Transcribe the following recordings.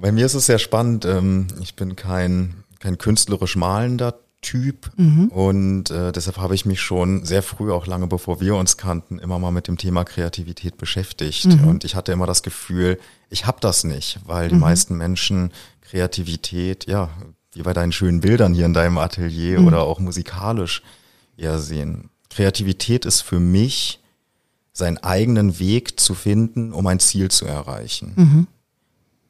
Bei mir ist es sehr spannend. Ähm, ich bin kein, kein künstlerisch malender Typ mhm. und äh, deshalb habe ich mich schon sehr früh, auch lange bevor wir uns kannten, immer mal mit dem Thema Kreativität beschäftigt. Mhm. Und ich hatte immer das Gefühl, ich habe das nicht, weil die mhm. meisten Menschen Kreativität, ja, wie bei deinen schönen Bildern hier in deinem Atelier mhm. oder auch musikalisch eher sehen. Kreativität ist für mich, seinen eigenen Weg zu finden, um ein Ziel zu erreichen.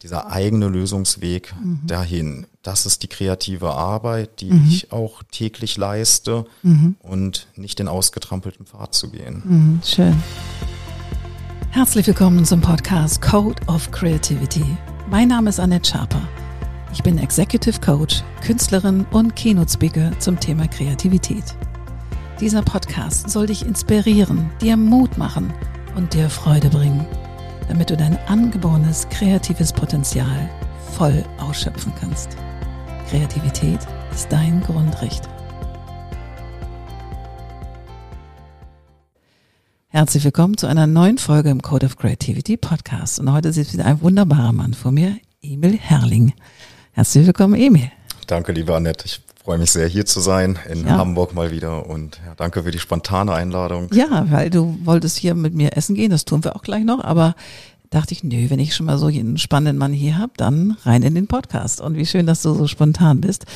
Dieser eigene Lösungsweg mhm. dahin. Das ist die kreative Arbeit, die mhm. ich auch täglich leiste mhm. und nicht den ausgetrampelten Pfad zu gehen. Mhm, schön. Herzlich willkommen zum Podcast Code of Creativity. Mein Name ist Annette Schaper. Ich bin Executive Coach, Künstlerin und Keynote Speaker zum Thema Kreativität. Dieser Podcast soll dich inspirieren, dir Mut machen und dir Freude bringen damit du dein angeborenes kreatives Potenzial voll ausschöpfen kannst. Kreativität ist dein Grundrecht. Herzlich willkommen zu einer neuen Folge im Code of Creativity Podcast. Und heute sitzt wieder ein wunderbarer Mann vor mir, Emil Herrling. Herzlich willkommen, Emil. Danke, liebe Annette. Ich freue mich sehr, hier zu sein in ja. Hamburg mal wieder und ja, danke für die spontane Einladung. Ja, weil du wolltest hier mit mir essen gehen, das tun wir auch gleich noch, aber dachte ich, nö, wenn ich schon mal so einen spannenden Mann hier habe, dann rein in den Podcast. Und wie schön, dass du so spontan bist.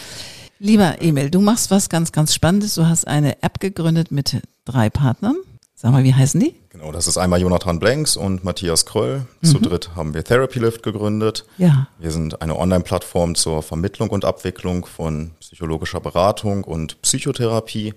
Lieber Emil, du machst was ganz, ganz Spannendes. Du hast eine App gegründet mit drei Partnern. Sag mal, wie heißen die? Genau, das ist einmal Jonathan Blanks und Matthias Kröll. Mhm. Zu dritt haben wir Therapy Lift gegründet. Ja. Wir sind eine Online-Plattform zur Vermittlung und Abwicklung von psychologischer Beratung und Psychotherapie.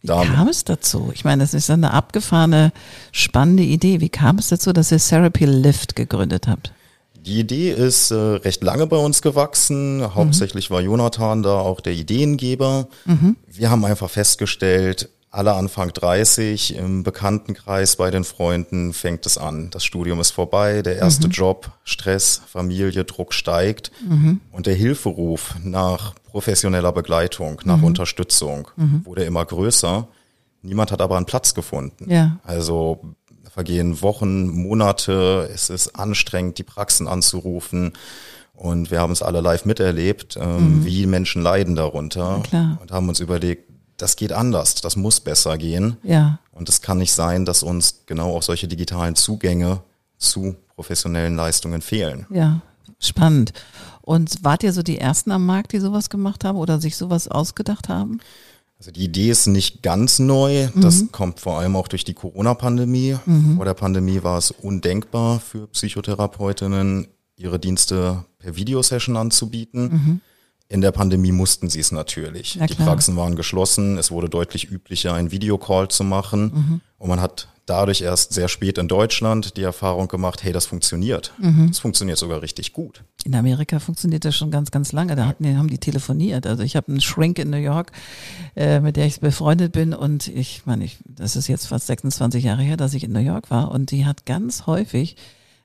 Wie da kam es dazu? Ich meine, das ist eine abgefahrene, spannende Idee. Wie kam es dazu, dass ihr Therapy Lift gegründet habt? Die Idee ist äh, recht lange bei uns gewachsen. Hauptsächlich mhm. war Jonathan da auch der Ideengeber. Mhm. Wir haben einfach festgestellt, alle Anfang 30 im Bekanntenkreis bei den Freunden fängt es an. Das Studium ist vorbei, der erste mhm. Job, Stress, Familie, Druck steigt mhm. und der Hilferuf nach professioneller Begleitung, nach mhm. Unterstützung mhm. wurde immer größer. Niemand hat aber einen Platz gefunden. Ja. Also vergehen Wochen, Monate, es ist anstrengend, die Praxen anzurufen. Und wir haben es alle live miterlebt, ähm, mhm. wie Menschen leiden darunter und haben uns überlegt, das geht anders, das muss besser gehen. Ja. Und es kann nicht sein, dass uns genau auch solche digitalen Zugänge zu professionellen Leistungen fehlen. Ja, spannend. Und wart ihr so die Ersten am Markt, die sowas gemacht haben oder sich sowas ausgedacht haben? Also die Idee ist nicht ganz neu. Das mhm. kommt vor allem auch durch die Corona-Pandemie. Mhm. Vor der Pandemie war es undenkbar für Psychotherapeutinnen, ihre Dienste per Videosession anzubieten. Mhm. In der Pandemie mussten sie es natürlich. Die Praxen waren geschlossen. Es wurde deutlich üblicher, einen Videocall zu machen. Mhm. Und man hat dadurch erst sehr spät in Deutschland die Erfahrung gemacht, hey, das funktioniert. Mhm. Das funktioniert sogar richtig gut. In Amerika funktioniert das schon ganz, ganz lange. Da hatten, haben die telefoniert. Also ich habe einen Shrink in New York, äh, mit der ich befreundet bin. Und ich meine, ich, das ist jetzt fast 26 Jahre her, dass ich in New York war. Und die hat ganz häufig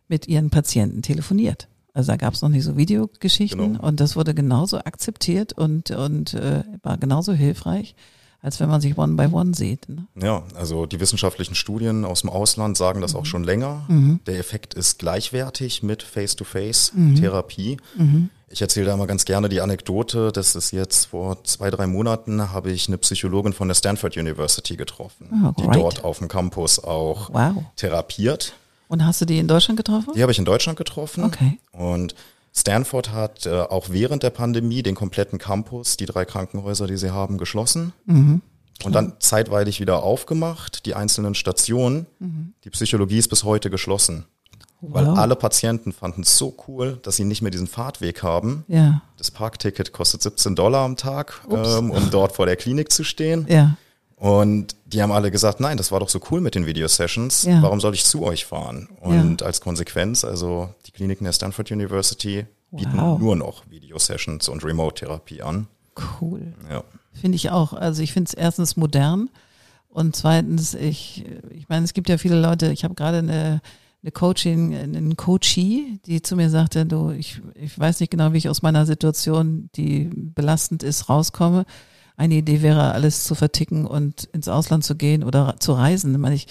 mit ihren Patienten telefoniert. Also da gab es noch nicht so Videogeschichten genau. und das wurde genauso akzeptiert und, und äh, war genauso hilfreich, als wenn man sich One by One sieht. Ne? Ja, also die wissenschaftlichen Studien aus dem Ausland sagen das mhm. auch schon länger. Mhm. Der Effekt ist gleichwertig mit Face-to-Face-Therapie. Mhm. mhm. Ich erzähle da immer ganz gerne die Anekdote, das ist jetzt vor zwei, drei Monaten habe ich eine Psychologin von der Stanford University getroffen, oh, die dort auf dem Campus auch wow. therapiert. Und hast du die in Deutschland getroffen? Die habe ich in Deutschland getroffen. Okay. Und Stanford hat äh, auch während der Pandemie den kompletten Campus, die drei Krankenhäuser, die sie haben, geschlossen. Mhm. Und dann zeitweilig wieder aufgemacht, die einzelnen Stationen. Mhm. Die Psychologie ist bis heute geschlossen. Wow. Weil alle Patienten fanden es so cool, dass sie nicht mehr diesen Fahrtweg haben. Ja. Das Parkticket kostet 17 Dollar am Tag, ähm, um dort vor der Klinik zu stehen. Ja. Und die haben alle gesagt, nein, das war doch so cool mit den Video-Sessions. Ja. Warum soll ich zu euch fahren? Und ja. als Konsequenz, also die Kliniken der Stanford University bieten wow. nur noch Video-Sessions und Remote-Therapie an. Cool. Ja. Finde ich auch. Also ich finde es erstens modern und zweitens, ich, ich meine, es gibt ja viele Leute, ich habe gerade eine, eine Coaching, einen Coachie, die zu mir sagte, du, ich, ich weiß nicht genau, wie ich aus meiner Situation, die belastend ist, rauskomme eine Idee wäre, alles zu verticken und ins Ausland zu gehen oder zu reisen. Ich meine ich,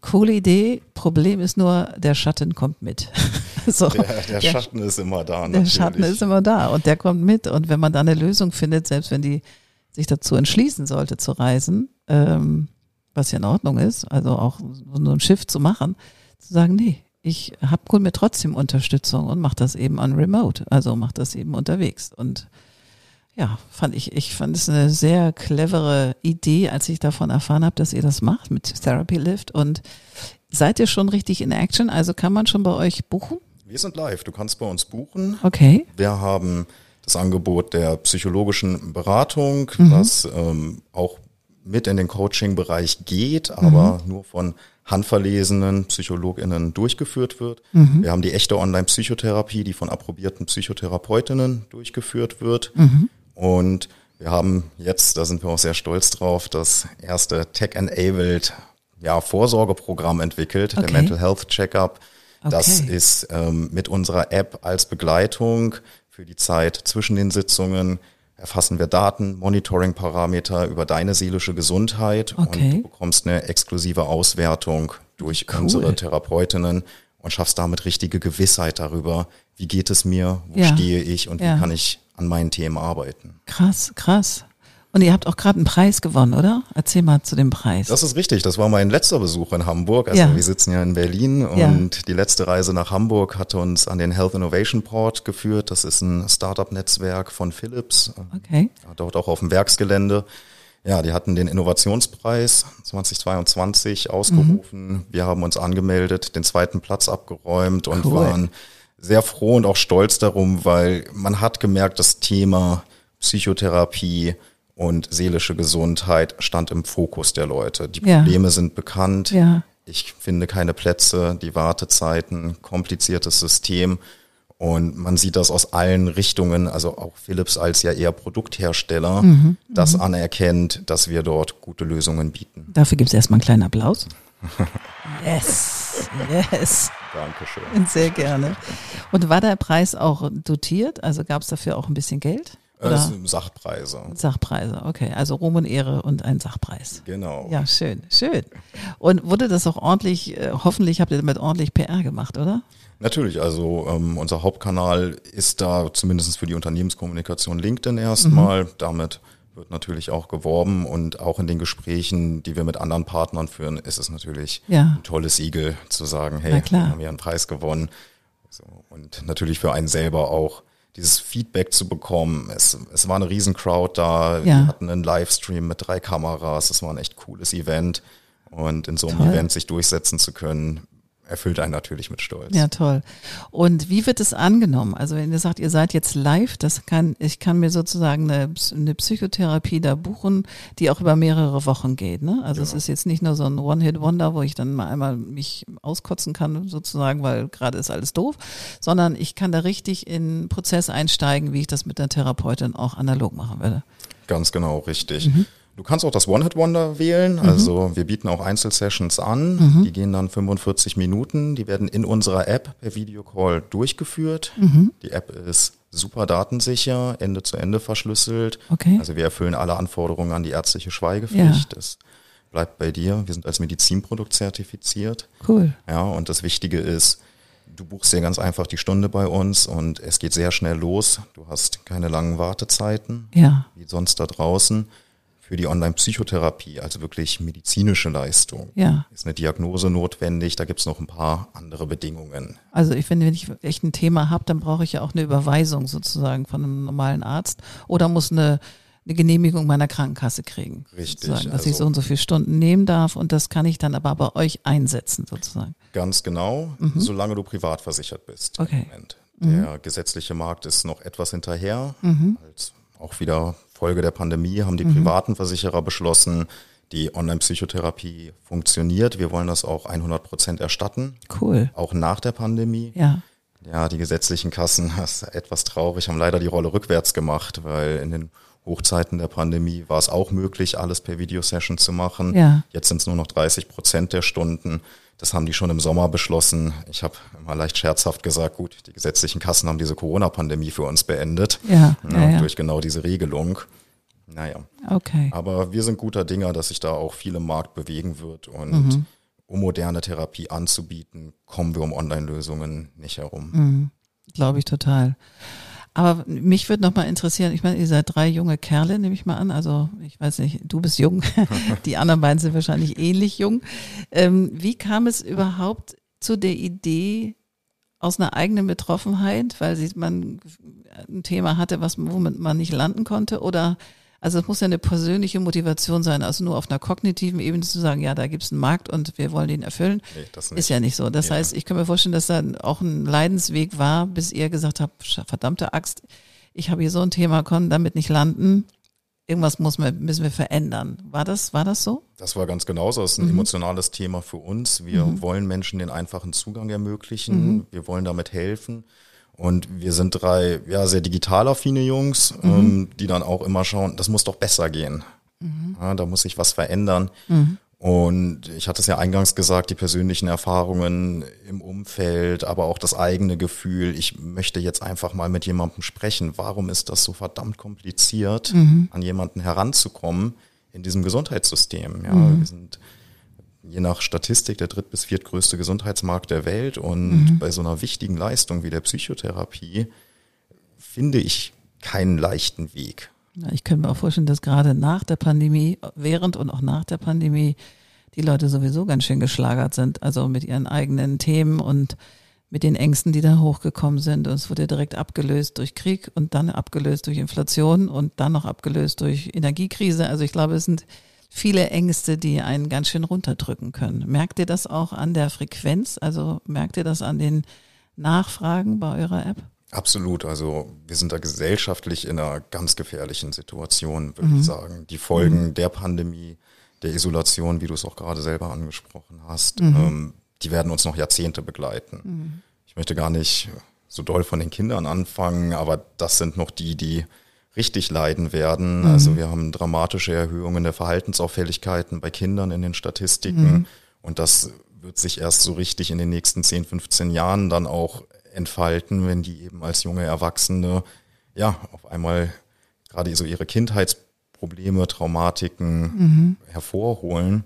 coole Idee. Problem ist nur, der Schatten kommt mit. so, Der, der Schatten ist immer da. der natürlich. Schatten ist immer da und der kommt mit. Und wenn man da eine Lösung findet, selbst wenn die sich dazu entschließen sollte zu reisen, ähm, was ja in Ordnung ist, also auch so ein Schiff zu machen, zu sagen, nee, ich hab hol mir trotzdem Unterstützung und mach das eben on remote, also mach das eben unterwegs. Und ja, fand ich, ich fand es eine sehr clevere Idee, als ich davon erfahren habe, dass ihr das macht mit Therapy Lift. Und seid ihr schon richtig in Action? Also kann man schon bei euch buchen? Wir sind live. Du kannst bei uns buchen. Okay. Wir haben das Angebot der psychologischen Beratung, Mhm. das ähm, auch mit in den Coaching-Bereich geht, aber Mhm. nur von handverlesenen PsychologInnen durchgeführt wird. Mhm. Wir haben die echte Online-Psychotherapie, die von approbierten Psychotherapeutinnen durchgeführt wird. Mhm. Und wir haben jetzt, da sind wir auch sehr stolz drauf, das erste Tech-Enabled ja, Vorsorgeprogramm entwickelt, Okay. der Mental Health Checkup. Das Okay. ist ähm, mit unserer App als Begleitung für die Zeit zwischen den Sitzungen erfassen wir Daten, Monitoring-Parameter über deine seelische Gesundheit Okay. und du bekommst eine exklusive Auswertung durch Cool. unsere Therapeutinnen und schaffst damit richtige Gewissheit darüber, wie geht es mir, wo Ja. stehe ich und Ja. wie kann ich an meinen Themen arbeiten. Krass, krass. Und ihr habt auch gerade einen Preis gewonnen, oder? Erzähl mal zu dem Preis. Das ist richtig. Das war mein letzter Besuch in Hamburg. Also Ja. wir sitzen ja in Berlin und Ja. die letzte Reise nach Hamburg hat uns an den Health Innovation Port geführt. Das ist ein Startup-Netzwerk von Philips, okay. dort auch auf dem Werksgelände. Ja, die hatten den Innovationspreis 2022 ausgerufen. Mhm. Wir haben uns angemeldet, den zweiten Platz abgeräumt und Cool. waren sehr froh und auch stolz darum, weil man hat gemerkt, das Thema Psychotherapie und seelische Gesundheit stand im Fokus der Leute. Die Ja. Probleme sind bekannt. Ja. Ich finde keine Plätze, die Wartezeiten, kompliziertes System. Und man sieht das aus allen Richtungen, also auch Philips als ja eher Produkthersteller, Mhm. das anerkennt, dass wir dort gute Lösungen bieten. Dafür gibt's erstmal einen kleinen Applaus. Yes, yes, Dankeschön. sehr gerne. Und war der Preis auch dotiert? Also gab's dafür auch ein bisschen Geld? Das Oder sind Sachpreise. Sachpreise? Okay, also Ruhm und Ehre und ein Sachpreis. Genau. Ja, schön, schön. Und wurde das auch ordentlich, äh, hoffentlich habt ihr damit ordentlich PR gemacht, oder? Natürlich, also ähm, unser Hauptkanal ist da zumindest für die Unternehmenskommunikation LinkedIn erstmal. Damit wird natürlich auch geworben und auch in den Gesprächen, die wir mit anderen Partnern führen, ist es natürlich Ja. ein tolles Siegel zu sagen, hey, klar. wir haben ja einen Preis gewonnen. So, und natürlich für einen selber auch dieses Feedback zu bekommen. Es, es war eine riesen Crowd da. Ja. Wir hatten einen Livestream mit drei Kameras. Es war ein echt cooles Event. Und in so einem Toll. Event sich durchsetzen zu können, erfüllt einen natürlich mit Stolz. Ja, toll. Und wie wird es angenommen? Also wenn ihr sagt, ihr seid jetzt live, das kann, ich kann mir sozusagen eine, eine Psychotherapie da buchen, die auch über mehrere Wochen geht. Ne? Also es ist jetzt nicht nur so ein One-Hit-Wonder, wo ich dann mal einmal mich auskotzen kann, sozusagen, weil gerade ist alles doof, sondern ich kann da richtig in einen Prozess einsteigen, wie ich das mit der Therapeutin auch analog machen würde. Ganz genau, richtig. Du kannst auch das One-Hit-Wonder wählen. Also wir bieten auch Einzelsessions an. Die gehen dann 45 Minuten. Die werden in unserer App per Videocall durchgeführt. Die App ist super datensicher, Ende zu Ende verschlüsselt. Okay. Also wir erfüllen alle Anforderungen an die ärztliche Schweigepflicht. Das bleibt bei dir. Wir sind als Medizinprodukt zertifiziert. Cool. Ja, und das Wichtige ist, du buchst dir ganz einfach die Stunde bei uns und es geht sehr schnell los. Du hast keine langen Wartezeiten Ja. wie sonst da draußen. Für die Online-Psychotherapie, also wirklich medizinische Leistung, Ja. ist eine Diagnose notwendig. Da gibt's noch ein paar andere Bedingungen. Also ich finde, wenn ich echt ein Thema habe, dann brauche ich ja auch eine Überweisung sozusagen von einem normalen Arzt oder muss eine, eine Genehmigung meiner Krankenkasse kriegen. Richtig, dass ich also- so und so viele Stunden nehmen darf und das kann ich dann aber bei euch einsetzen sozusagen. Ganz genau, solange du privat versichert bist. im Mhm. Okay. Moment. Der gesetzliche Markt ist noch etwas hinterher. Mhm. Als auch wieder Folge der Pandemie haben die privaten Versicherer beschlossen, die Online-Psychotherapie funktioniert. Wir wollen das auch 100 Prozent erstatten, Cool. auch nach der Pandemie. Ja. Ja, die gesetzlichen Kassen, das ist etwas traurig, haben leider die Rolle rückwärts gemacht, weil in den Hochzeiten der Pandemie war es auch möglich, alles per Videosession zu machen. Ja. Jetzt sind es nur noch 30 Prozent der Stunden. Das haben die schon im Sommer beschlossen. Ich habe immer leicht scherzhaft gesagt, gut, die gesetzlichen Kassen haben diese Corona-Pandemie für uns beendet. Ja, ja, ja. Durch genau diese Regelung. Naja, Okay. aber wir sind guter Dinger, dass sich da auch viel im Markt bewegen wird und Mhm. um moderne Therapie anzubieten, kommen wir um Online-Lösungen nicht herum. Mhm. Glaube ich total. Aber mich würde noch mal interessieren, ich meine, ihr seid drei junge Kerle, nehme ich mal an. Also ich weiß nicht, du bist jung, die anderen beiden sind wahrscheinlich ähnlich jung. Ähm, wie kam es überhaupt zu der Idee aus einer eigenen Betroffenheit, weil man ein Thema hatte, was womit man nicht landen konnte? Oder also es muss ja eine persönliche Motivation sein, also nur auf einer kognitiven Ebene zu sagen, ja, da gibt es einen Markt und wir wollen den erfüllen, nee, das ist ja nicht so. Das ja. heißt, ich kann mir vorstellen, dass da auch ein Leidensweg war, bis ihr gesagt habt, verdammte Axt, ich habe hier so ein Thema, kann damit nicht landen. Irgendwas muss wir, müssen wir verändern. War das, war das so? Das war ganz genauso. Das ist ein mhm. emotionales Thema für uns. Wir mhm. wollen Menschen den einfachen Zugang ermöglichen. Mhm. Wir wollen damit helfen. Und wir sind drei ja, sehr digital affine Jungs, mhm. ähm, die dann auch immer schauen, das muss doch besser gehen. Mhm. Ja, da muss sich was verändern. Mhm. Und ich hatte es ja eingangs gesagt, die persönlichen Erfahrungen im Umfeld, aber auch das eigene Gefühl, ich möchte jetzt einfach mal mit jemandem sprechen. Warum ist das so verdammt kompliziert, mhm. an jemanden heranzukommen in diesem Gesundheitssystem? Ja, mhm. wir sind je nach Statistik der dritt- bis viertgrößte Gesundheitsmarkt der Welt. Und mhm. bei so einer wichtigen Leistung wie der Psychotherapie finde ich keinen leichten Weg. Ich kann mir auch vorstellen, dass gerade nach der Pandemie, während und auch nach der Pandemie, die Leute sowieso ganz schön geschlagert sind, also mit ihren eigenen Themen und mit den Ängsten, die da hochgekommen sind. Und es wurde direkt abgelöst durch Krieg und dann abgelöst durch Inflation und dann noch abgelöst durch Energiekrise. Also ich glaube, es sind viele Ängste, die einen ganz schön runterdrücken können. Merkt ihr das auch an der Frequenz? Also merkt ihr das an den Nachfragen bei eurer App? Absolut. Also wir sind da gesellschaftlich in einer ganz gefährlichen Situation, würde mhm. ich sagen. Die Folgen mhm. der Pandemie, der Isolation, wie du es auch gerade selber angesprochen hast, mhm. ähm, die werden uns noch Jahrzehnte begleiten. Mhm. Ich möchte gar nicht so doll von den Kindern anfangen, aber das sind noch die, die richtig leiden werden. Mhm. Also wir haben dramatische Erhöhungen der Verhaltensauffälligkeiten bei Kindern in den Statistiken. Mhm. Und das wird sich erst so richtig in den nächsten 10, 15 Jahren dann auch entfalten, wenn die eben als junge Erwachsene ja auf einmal gerade so ihre Kindheitsprobleme, Traumatiken mhm. hervorholen.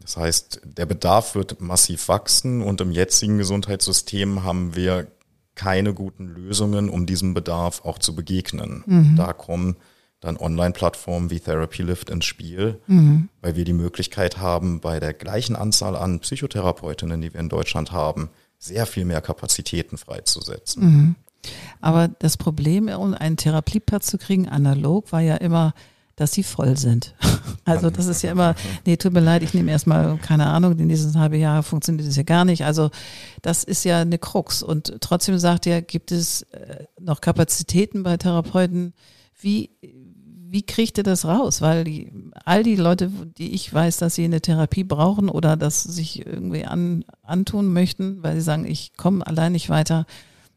Das heißt, der Bedarf wird massiv wachsen und im jetzigen Gesundheitssystem haben wir keine guten Lösungen, um diesem Bedarf auch zu begegnen. Mhm. Da kommen dann Online-Plattformen wie Therapy Lift ins Spiel, mhm. weil wir die Möglichkeit haben, bei der gleichen Anzahl an Psychotherapeutinnen, die wir in Deutschland haben, sehr viel mehr Kapazitäten freizusetzen. Mhm. Aber das Problem, um einen Therapieplatz zu kriegen, analog, war ja immer, dass sie voll sind. Also das ist ja immer, nee, tut mir leid, ich nehme erstmal, keine Ahnung, in diesen halben Jahr funktioniert das ja gar nicht. Also das ist ja eine Krux. Und trotzdem sagt er, gibt es äh, noch Kapazitäten bei Therapeuten? Wie, wie kriegt ihr das raus? Weil die, all die Leute, die ich weiß, dass sie eine Therapie brauchen oder das sich irgendwie an, antun möchten, weil sie sagen, ich komme allein nicht weiter,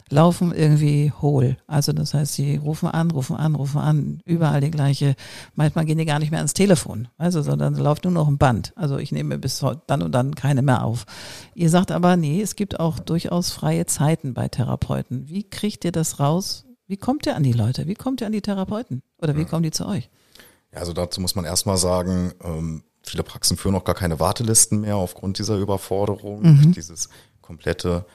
laufen irgendwie hohl. Also das heißt, sie rufen an, rufen an, rufen an, überall die gleiche. Manchmal gehen die gar nicht mehr ans Telefon, also sondern läuft nur noch ein Band. Also ich nehme bis dann und dann keine mehr auf. Ihr sagt aber, nee, es gibt auch durchaus freie Zeiten bei Therapeuten. Wie kriegt ihr das raus? Wie kommt ihr an die Leute? Wie kommt ihr an die Therapeuten? Oder wie kommen die zu euch? Ja, also dazu muss man erstmal sagen, ähm, viele Praxen führen noch gar keine Wartelisten mehr aufgrund dieser Überforderung. Mhm. Dieses komplette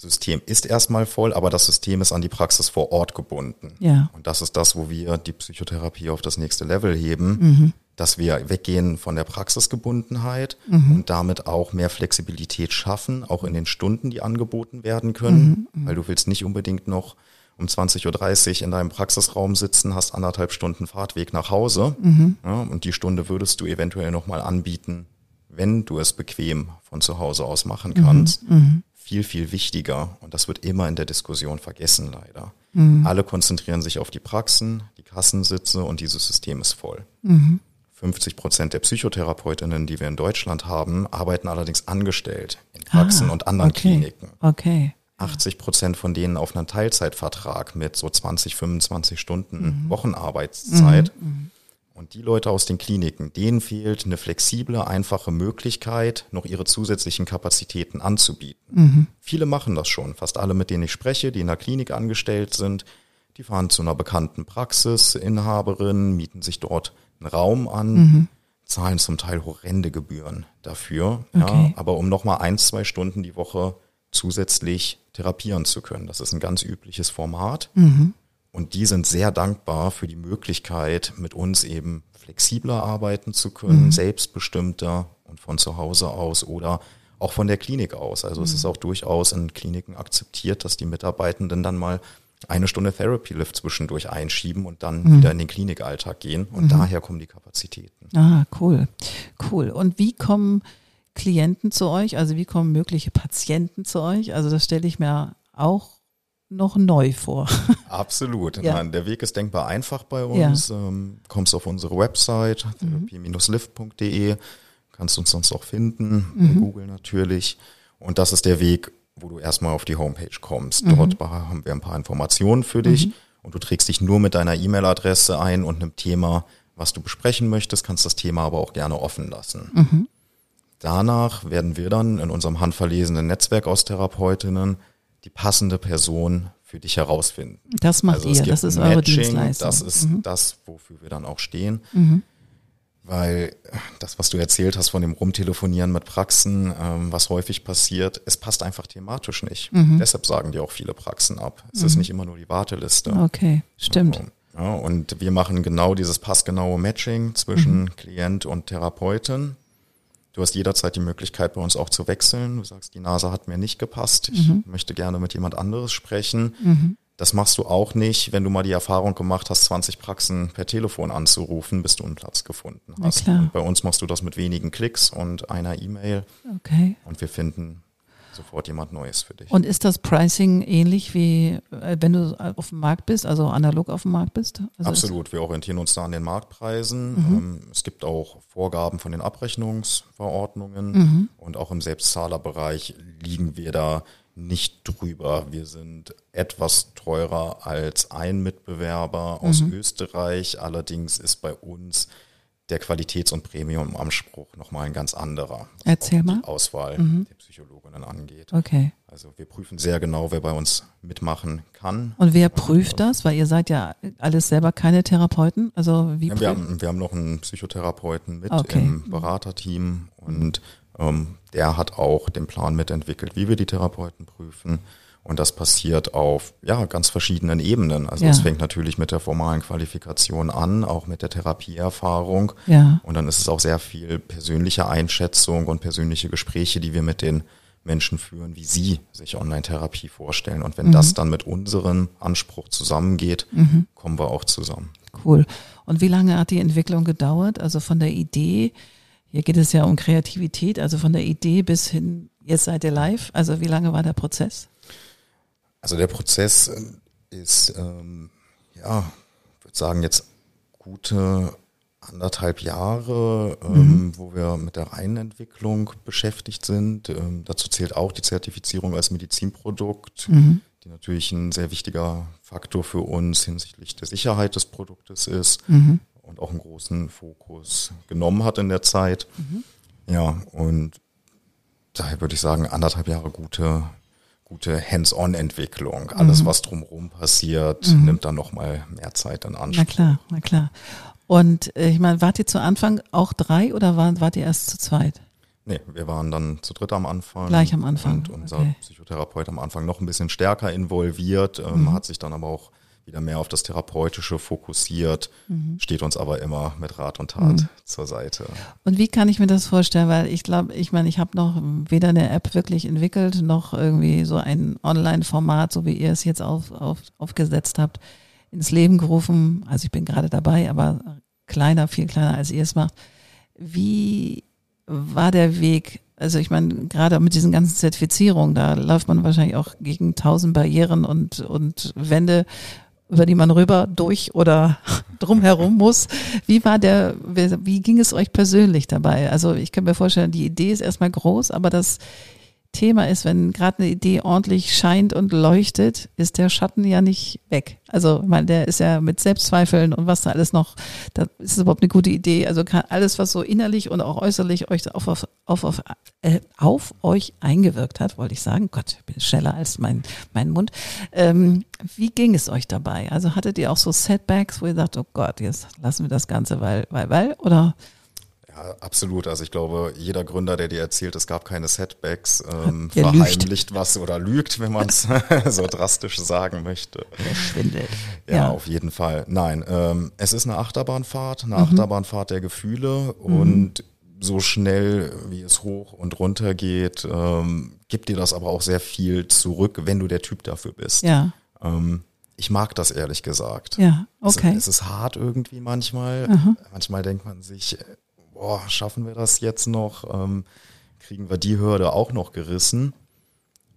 System ist erstmal voll, aber das System ist an die Praxis vor Ort gebunden. Ja. Und das ist das, wo wir die Psychotherapie auf das nächste Level heben, mhm. dass wir weggehen von der Praxisgebundenheit mhm. und damit auch mehr Flexibilität schaffen, auch in den Stunden, die angeboten werden können, mhm. mhm. weil du willst nicht unbedingt noch um 20.30 Uhr in deinem Praxisraum sitzen, hast anderthalb Stunden Fahrtweg nach Hause mhm. ja, und die Stunde würdest du eventuell nochmal anbieten, wenn du es bequem von zu Hause aus machen kannst. Mhm. mhm viel, viel wichtiger und das wird immer in der Diskussion vergessen, leider. Mhm. Alle konzentrieren sich auf die Praxen, die Kassensitze und dieses System ist voll. Mhm. 50 Prozent der Psychotherapeutinnen, die wir in Deutschland haben, arbeiten allerdings angestellt in Praxen ah, und anderen okay. Kliniken. Okay. 80 Prozent von denen auf einen Teilzeitvertrag mit so 20, 25 Stunden mhm. Wochenarbeitszeit. Mhm. Mhm. Und die Leute aus den Kliniken, denen fehlt eine flexible, einfache Möglichkeit, noch ihre zusätzlichen Kapazitäten anzubieten. Mhm. Viele machen das schon. Fast alle, mit denen ich spreche, die in der Klinik angestellt sind, die fahren zu einer bekannten Praxisinhaberin, mieten sich dort einen Raum an, mhm. zahlen zum Teil horrende Gebühren dafür. Okay. Ja, aber um nochmal ein, zwei Stunden die Woche zusätzlich therapieren zu können. Das ist ein ganz übliches Format. Und die sind sehr dankbar für die Möglichkeit, mit uns eben flexibler arbeiten zu können, selbstbestimmter und von zu Hause aus oder auch von der Klinik aus. Also es ist auch durchaus in Kliniken akzeptiert, dass die Mitarbeitenden dann mal eine Stunde Therapy Lift zwischendurch einschieben und dann wieder in den Klinikalltag gehen. Und daher kommen die Kapazitäten. Ah, cool. Cool. Und wie kommen Klienten zu euch? Also wie kommen mögliche Patienten zu euch? Also das stelle ich mir auch noch neu vor. Absolut. Ja. Nein, der Weg ist denkbar einfach bei uns. Ähm, kommst auf unsere Website, therapie-lift.de, kannst uns sonst auch finden, bei Google natürlich. Und das ist der Weg, wo du erstmal auf die Homepage kommst. Dort haben wir ein paar Informationen für dich und du trägst dich nur mit deiner E-Mail-Adresse ein und einem Thema, was du besprechen möchtest, kannst das Thema aber auch gerne offen lassen. Danach werden wir dann in unserem handverlesenen Netzwerk aus Therapeutinnen die passende Person für dich herausfinden. Das macht Also ihr, das ist ein eure Matching, Dienstleistung. Das ist das, wofür wir dann auch stehen. Weil das, was du erzählt hast von dem Rumtelefonieren mit Praxen, ähm, was häufig passiert, es passt einfach thematisch nicht. Mhm. Deshalb sagen dir auch viele Praxen ab. Es ist nicht immer nur die Warteliste. Okay, stimmt. Ja, und wir machen genau dieses passgenaue Matching zwischen Mhm. Klient und Therapeutin. Du hast jederzeit die Möglichkeit, bei uns auch zu wechseln. Du sagst, die Nase hat mir nicht gepasst. Ich Mhm. möchte gerne mit jemand anderes sprechen. Das machst du auch nicht, wenn du mal die Erfahrung gemacht hast, 20 Praxen per Telefon anzurufen, bis du einen Platz gefunden hast. Und bei uns machst du das mit wenigen Klicks und einer E-Mail Okay. und wir finden sofort jemand Neues für dich. Und ist das Pricing ähnlich wie äh, wenn du auf dem Markt bist, also analog auf dem Markt bist? Also Absolut, wir orientieren uns da an den Marktpreisen. Mhm. Ähm, Es gibt auch Vorgaben von den Abrechnungsverordnungen Mhm. und auch im Selbstzahlerbereich liegen wir da nicht drüber. Wir sind etwas teurer als ein Mitbewerber aus Mhm. Österreich. Allerdings ist bei uns der Qualitäts- und Premium-Anspruch nochmal ein ganz anderer. Erzähl mal. Mhm. Die Auswahl der Psychologinnen angeht. Okay. Also wir prüfen sehr genau, wer bei uns mitmachen kann. Und wer prüft das? Weil ihr seid ja alles selber keine Therapeuten. Also wie Ja, wir, haben, wir haben noch einen Psychotherapeuten mit Okay. im Beraterteam und ähm, der hat auch den Plan mitentwickelt, wie wir die Therapeuten prüfen. Und das passiert auf ja, ganz verschiedenen Ebenen. Also Ja. es fängt natürlich mit der formalen Qualifikation an, auch mit der Therapieerfahrung. Ja. Und dann ist es auch sehr viel persönliche Einschätzung und persönliche Gespräche, die wir mit den Menschen führen, wie sie sich Online-Therapie vorstellen. Und wenn Mhm. das dann mit unserem Anspruch zusammengeht, kommen wir auch zusammen. Cool. Und wie lange hat die Entwicklung gedauert? Also von der Idee, hier geht es ja um Kreativität, also von der Idee bis hin, jetzt seid ihr live. Also wie lange war der Prozess? Also der Prozess äh, ist, ähm, ja, ich würde sagen, jetzt gute anderthalb Jahre, ähm, wo wir mit der reinen Entwicklung beschäftigt sind. Ähm, dazu zählt auch die Zertifizierung als Medizinprodukt, die natürlich ein sehr wichtiger Faktor für uns hinsichtlich der Sicherheit des Produktes ist und auch einen großen Fokus genommen hat in der Zeit. Ja, und daher würde ich sagen, anderthalb Jahre gute, gute Hands-on-Entwicklung. Alles, was drumherum passiert, nimmt dann nochmal mehr Zeit in Na Anspruch. klar, na klar. Und äh, ich meine, wart ihr zu Anfang auch drei oder war, wart ihr erst zu zweit? Nee, wir waren dann zu dritt am Anfang. Gleich am Anfang, Und unser okay. Psychotherapeut am Anfang noch ein bisschen stärker involviert, ähm, Mhm. hat sich dann aber auch wieder mehr auf das Therapeutische fokussiert, Mhm. steht uns aber immer mit Rat und Tat zur Seite. Und wie kann ich mir das vorstellen? Weil ich glaube, ich meine, ich habe noch weder eine App wirklich entwickelt, noch irgendwie so ein Online-Format, so wie ihr es jetzt auf, auf, aufgesetzt habt, ins Leben gerufen. Also ich bin gerade dabei, aber kleiner, viel kleiner, als ihr es macht. Wie war der Weg? Also ich meine, gerade mit diesen ganzen Zertifizierungen, da läuft man wahrscheinlich auch gegen tausend Barrieren und, und Wände, über die man rüber, durch oder drumherum muss. Wie war der, wie ging es euch persönlich dabei? Also ich kann mir vorstellen, die Idee ist erstmal groß, aber das Thema ist, wenn gerade eine Idee ordentlich scheint und leuchtet, ist der Schatten ja nicht weg. Also, ich meine, der ist ja mit Selbstzweifeln und was da alles noch, da ist es überhaupt eine gute Idee. Also kann alles, was so innerlich und auch äußerlich euch auf, auf, auf, auf, äh, auf euch eingewirkt hat, wollte ich sagen. Gott, ich bin schneller als mein, mein Mund. Ähm, wie ging es euch dabei? Also hattet ihr auch so Setbacks, wo ihr sagt, oh Gott, jetzt lassen wir das Ganze, weil, weil, weil, oder? Ja, absolut. Also ich glaube, jeder Gründer, der dir erzählt, es gab keine Setbacks, ähm, verheimlicht lügt. was oder lügt, wenn man es so drastisch sagen möchte. Der schwindelt. Ja, auf jeden Fall. Nein, ähm, es ist eine Achterbahnfahrt, Mhm. eine Achterbahnfahrt der Gefühle und so schnell wie es hoch und runter geht, ähm, gibt dir das aber auch sehr viel zurück, wenn du der Typ dafür bist. Ja, Ähm, ich mag das ehrlich gesagt. ja, okay. Es, es ist hart irgendwie manchmal. Manchmal denkt man sich, äh, boah, schaffen wir das jetzt noch? Ähm, kriegen wir die Hürde auch noch gerissen?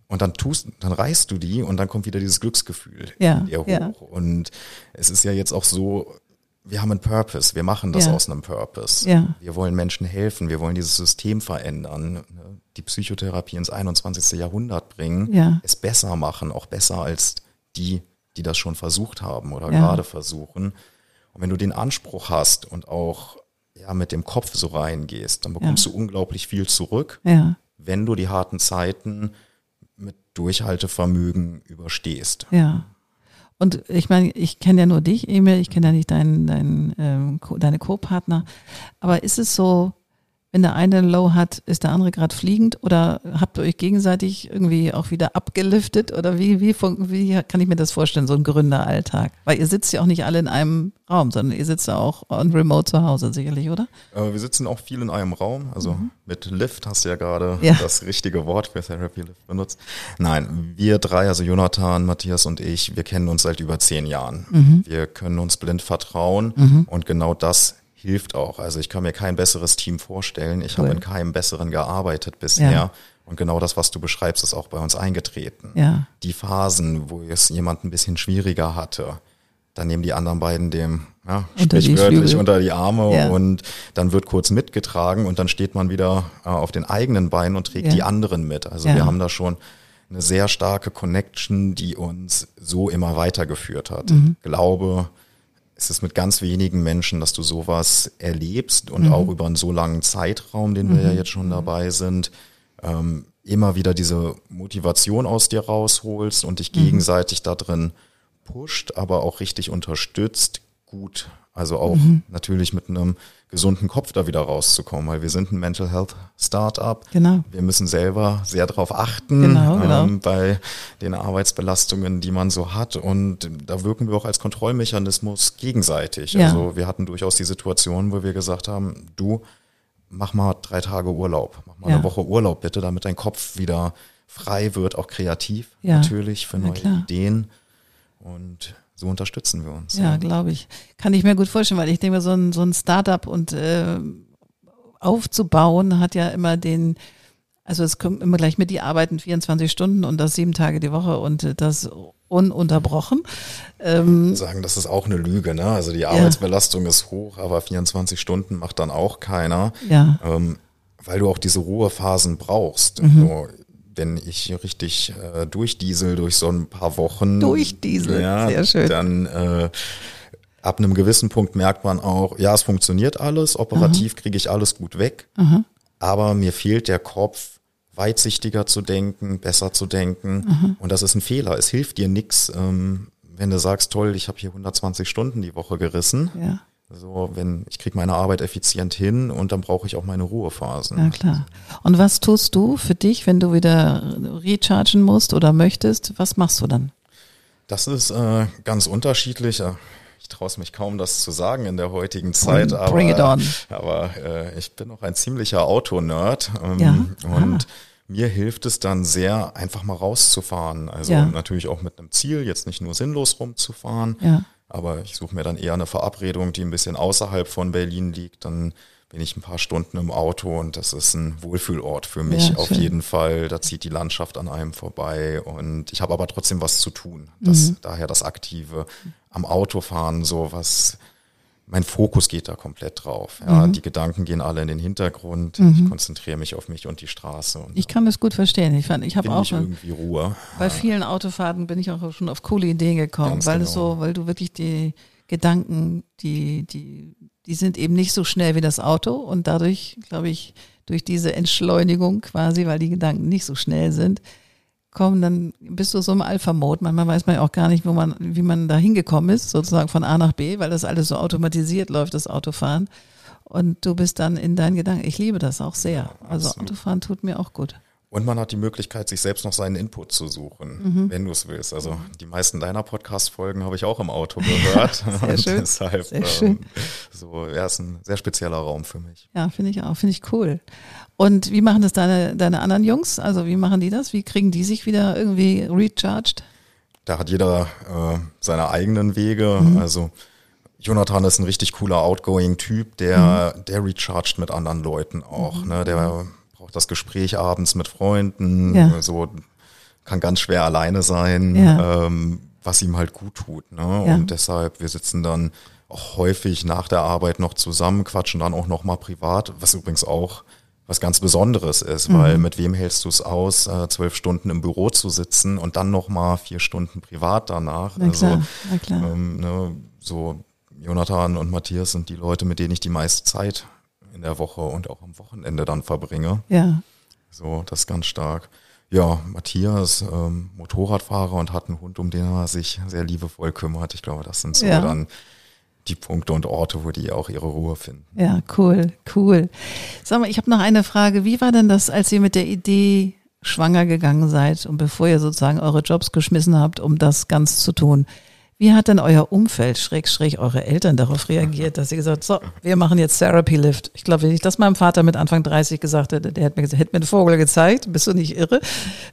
Und dann tust, dann reißt du die und dann kommt wieder dieses Glücksgefühl Ja, in dir hoch. ja. Und es ist ja jetzt auch so, wir haben einen Purpose, wir machen das Ja. aus einem Purpose. Ja. Wir wollen Menschen helfen, wir wollen dieses System verändern, ne? die Psychotherapie ins 21. Jahrhundert bringen, Ja. es besser machen, auch besser als die, die das schon versucht haben oder gerade versuchen. Und wenn du den Anspruch hast und auch ja, mit dem Kopf so reingehst, dann bekommst Ja. du unglaublich viel zurück, Ja, wenn du die harten Zeiten mit Durchhaltevermögen überstehst. ja. Und ich meine, ich kenne ja nur dich, Emil, ich kenne ja nicht deinen, deinen, ähm, deine Co-Partner. Aber ist es so, wenn der eine Low hat, ist der andere gerade fliegend oder habt ihr euch gegenseitig irgendwie auch wieder abgeliftet oder wie, wie, wie kann ich mir das vorstellen, so ein Gründeralltag? Weil ihr sitzt ja auch nicht alle in einem Raum, sondern ihr sitzt ja auch on remote zu Hause sicherlich, oder? Äh, Wir sitzen auch viel in einem Raum, also mit Lift hast du ja gerade Ja. das richtige Wort für Therapy Lift benutzt. Nein, wir drei, also Jonathan, Matthias und ich, wir kennen uns seit über zehn Jahren. Wir können uns blind vertrauen und genau das hilft auch. Also ich kann mir kein besseres Team vorstellen. Ich Cool. habe in keinem besseren gearbeitet bisher. Ja. Und genau das, was du beschreibst, ist auch bei uns eingetreten. Ja. Die Phasen, wo es jemand ein bisschen schwieriger hatte, dann nehmen die anderen beiden dem ja, Unter sprichwörtlich unter die Arme Ja. und dann wird kurz mitgetragen und dann steht man wieder äh, auf den eigenen Beinen und trägt Ja. die anderen mit. Also wir haben da schon eine sehr starke Connection, die uns so immer weitergeführt hat. Mhm. Ich glaube, es ist mit ganz wenigen Menschen, dass du sowas erlebst und Mhm. auch über einen so langen Zeitraum, den wir ja jetzt schon dabei sind, ähm, immer wieder diese Motivation aus dir rausholst und dich Mhm. gegenseitig da drin pusht, aber auch richtig unterstützt, gut. Also auch Mhm. natürlich mit einem gesunden Kopf da wieder rauszukommen, weil wir sind ein Mental Health Startup. Genau. Wir müssen selber sehr darauf achten Genau, genau. Ähm, bei den Arbeitsbelastungen, die man so hat. Und da wirken wir auch als Kontrollmechanismus gegenseitig. Ja. Also wir hatten durchaus die Situation, wo wir gesagt haben, du mach mal drei Tage Urlaub, mach mal Ja. eine Woche Urlaub bitte, damit dein Kopf wieder frei wird, auch kreativ Ja. natürlich für neue. Ideen. Und so unterstützen wir uns. Ja, glaube ich. Kann ich mir gut vorstellen, weil ich denke, so ein, so ein Startup und äh, aufzubauen hat ja immer den, also es kommt immer gleich mit, die arbeiten 24 Stunden und das sieben Tage die Woche und äh, das ununterbrochen. Ähm, sagen, das ist auch eine Lüge. Ne? Also die Arbeitsbelastung ist hoch, aber 24 Stunden macht dann auch keiner, ja, ähm, weil du auch diese Ruhephasen brauchst. Mhm. So, wenn ich richtig äh, durchdiesel durch so ein paar Wochen, Durchdiesel, ja, sehr schön. dann äh, ab einem gewissen Punkt merkt man auch, ja, es funktioniert alles, operativ kriege ich alles gut weg, aber mir fehlt der Kopf, weitsichtiger zu denken, besser zu denken. Und das ist ein Fehler. Es hilft dir nix, ähm, wenn du sagst, toll, ich habe hier 120 Stunden die Woche gerissen. ja, So, wenn ich kriege meine Arbeit effizient hin und dann brauche ich auch meine Ruhephasen. ja klar. Und was tust du für dich, wenn du wieder rechargen musst oder möchtest? Was machst du dann? Das ist äh, ganz unterschiedlich. Äh, Ich traue es mich kaum, das zu sagen in der heutigen Zeit, Bring- aber, bring it on. aber äh, ich bin noch ein ziemlicher Autonerd ähm, Ja? und mir hilft es dann sehr, einfach mal rauszufahren. Also Ja. natürlich auch mit einem Ziel, jetzt nicht nur sinnlos rumzufahren, Ja. Aber ich suche mir dann eher eine Verabredung, die ein bisschen außerhalb von Berlin liegt. Dann bin ich ein paar Stunden im Auto und das ist ein Wohlfühlort für mich Ja, auf jeden Fall. Da zieht die Landschaft an einem vorbei und ich habe aber trotzdem was zu tun. Das, Mhm. Daher das Aktive am Autofahren, so was, mein Fokus geht da komplett drauf. Ja, Mhm. Die Gedanken gehen alle in den Hintergrund. Ich konzentriere mich auf mich und die Straße und Ich kann das gut verstehen. Ich fand, ich habe auch ich irgendwie Ruhe. bei vielen Autofahrten bin ich auch schon auf coole Ideen gekommen, Ganz weil es genau. so, weil du wirklich die Gedanken, die, die, die sind eben nicht so schnell wie das Auto und dadurch, glaube ich, durch diese Entschleunigung quasi, weil die Gedanken nicht so schnell sind, kommen, dann bist du so im Alpha-Mode. Manchmal weiß man ja auch gar nicht, wo man, wie man da hingekommen ist, sozusagen von A nach B, weil das alles so automatisiert läuft, das Autofahren. Und du bist dann in deinen Gedanken. Ich liebe das auch sehr. Also absolut. Autofahren tut mir auch gut. Und man hat die Möglichkeit, sich selbst noch seinen Input zu suchen, Mhm. wenn du es willst. Also die meisten deiner Podcast-Folgen habe ich auch im Auto gehört. Sehr schön. Deshalb, Sehr schön. so, ja, ist ein sehr spezieller Raum für mich. Ja, finde ich auch, finde ich cool. Und wie machen das deine, deine anderen Jungs? Also wie machen die das? Wie kriegen die sich wieder irgendwie recharged? Da hat jeder äh, seine eigenen Wege. Mhm. Also Jonathan ist ein richtig cooler outgoing Typ, der, Mhm. der rechargt mit anderen Leuten auch. Ne? Der braucht das Gespräch abends mit Freunden, Ja. so kann ganz schwer alleine sein, Ja. ähm, was ihm halt gut tut. Ne? Ja. Und deshalb, wir sitzen dann auch häufig nach der Arbeit noch zusammen, quatschen dann auch noch mal privat, was übrigens auch was ganz Besonderes ist, Mhm. weil mit wem hältst du es aus, äh, zwölf Stunden im Büro zu sitzen und dann noch mal vier Stunden privat danach? Na klar, na klar. Ähm, ne, so Jonathan und Matthias sind die Leute, mit denen ich die meiste Zeit in der Woche und auch am Wochenende dann verbringe. Ja, So, das ist ganz stark. Ja, Matthias, ähm, Motorradfahrer und hat einen Hund, um den er sich sehr liebevoll kümmert. Ich glaube, das sind so Ja. dann die Punkte und Orte, wo die auch ihre Ruhe finden. ja, cool, cool. Sag mal, ich habe noch eine Frage. Wie war denn das, als ihr mit der Idee schwanger gegangen seid und bevor ihr sozusagen eure Jobs geschmissen habt, um das ganz zu tun? Wie hat denn euer Umfeld, schräg, schräg, eure Eltern darauf reagiert, dass sie gesagt so, wir machen jetzt Therapy Lift? Ich glaube, wenn ich das meinem Vater mit Anfang 30 gesagt hätte, der hätte mir gesagt, hätte mir einen Vogel gezeigt, bist du nicht irre?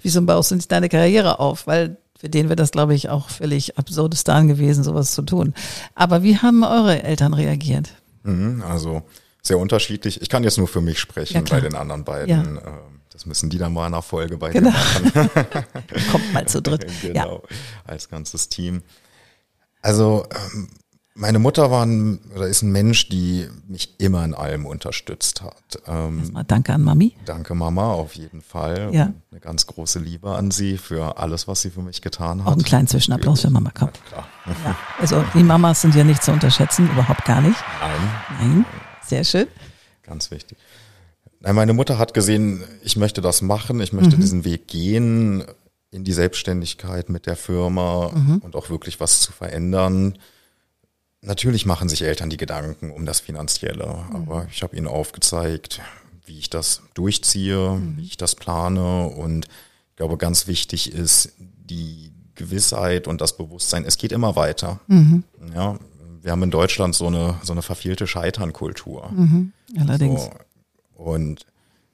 Wieso baust du nicht deine Karriere auf? Weil für den wäre das, glaube ich, auch völlig absurdistan gewesen, sowas zu tun. Aber wie haben eure Eltern reagiert? Mhm, also sehr unterschiedlich. Ich kann jetzt nur für mich sprechen, Ja, bei den anderen beiden. Ja. ähm, Das müssen die dann mal in der Folge bei Genau. dir machen. Kommt mal zu dritt. Ja. genau, als ganzes Team. Also ähm, meine Mutter war ein, oder ist ein Mensch, die mich immer in allem unterstützt hat. Ähm, Mal danke an Mami. danke Mama auf jeden Fall. Ja. Und Eine ganz große Liebe an sie für alles, was sie für mich getan Auch hat. einen kleinen Zwischenapplaus für Mama, komm. Klar. Ja. Also die Mamas sind ja nicht zu unterschätzen, überhaupt gar nicht. Nein, Nein, sehr schön. ganz wichtig. Nein, meine Mutter hat gesehen, ich möchte das machen, ich möchte diesen Weg gehen in die Selbstständigkeit mit der Firma und auch wirklich was zu verändern. Natürlich machen sich Eltern die Gedanken um das Finanzielle, aber ich habe ihnen aufgezeigt, wie ich das durchziehe, wie ich das plane und ich glaube, ganz wichtig ist die Gewissheit und das Bewusstsein, es geht immer weiter. Ja, wir haben in Deutschland so eine, so eine verfehlte Scheiternkultur. Allerdings. So. Und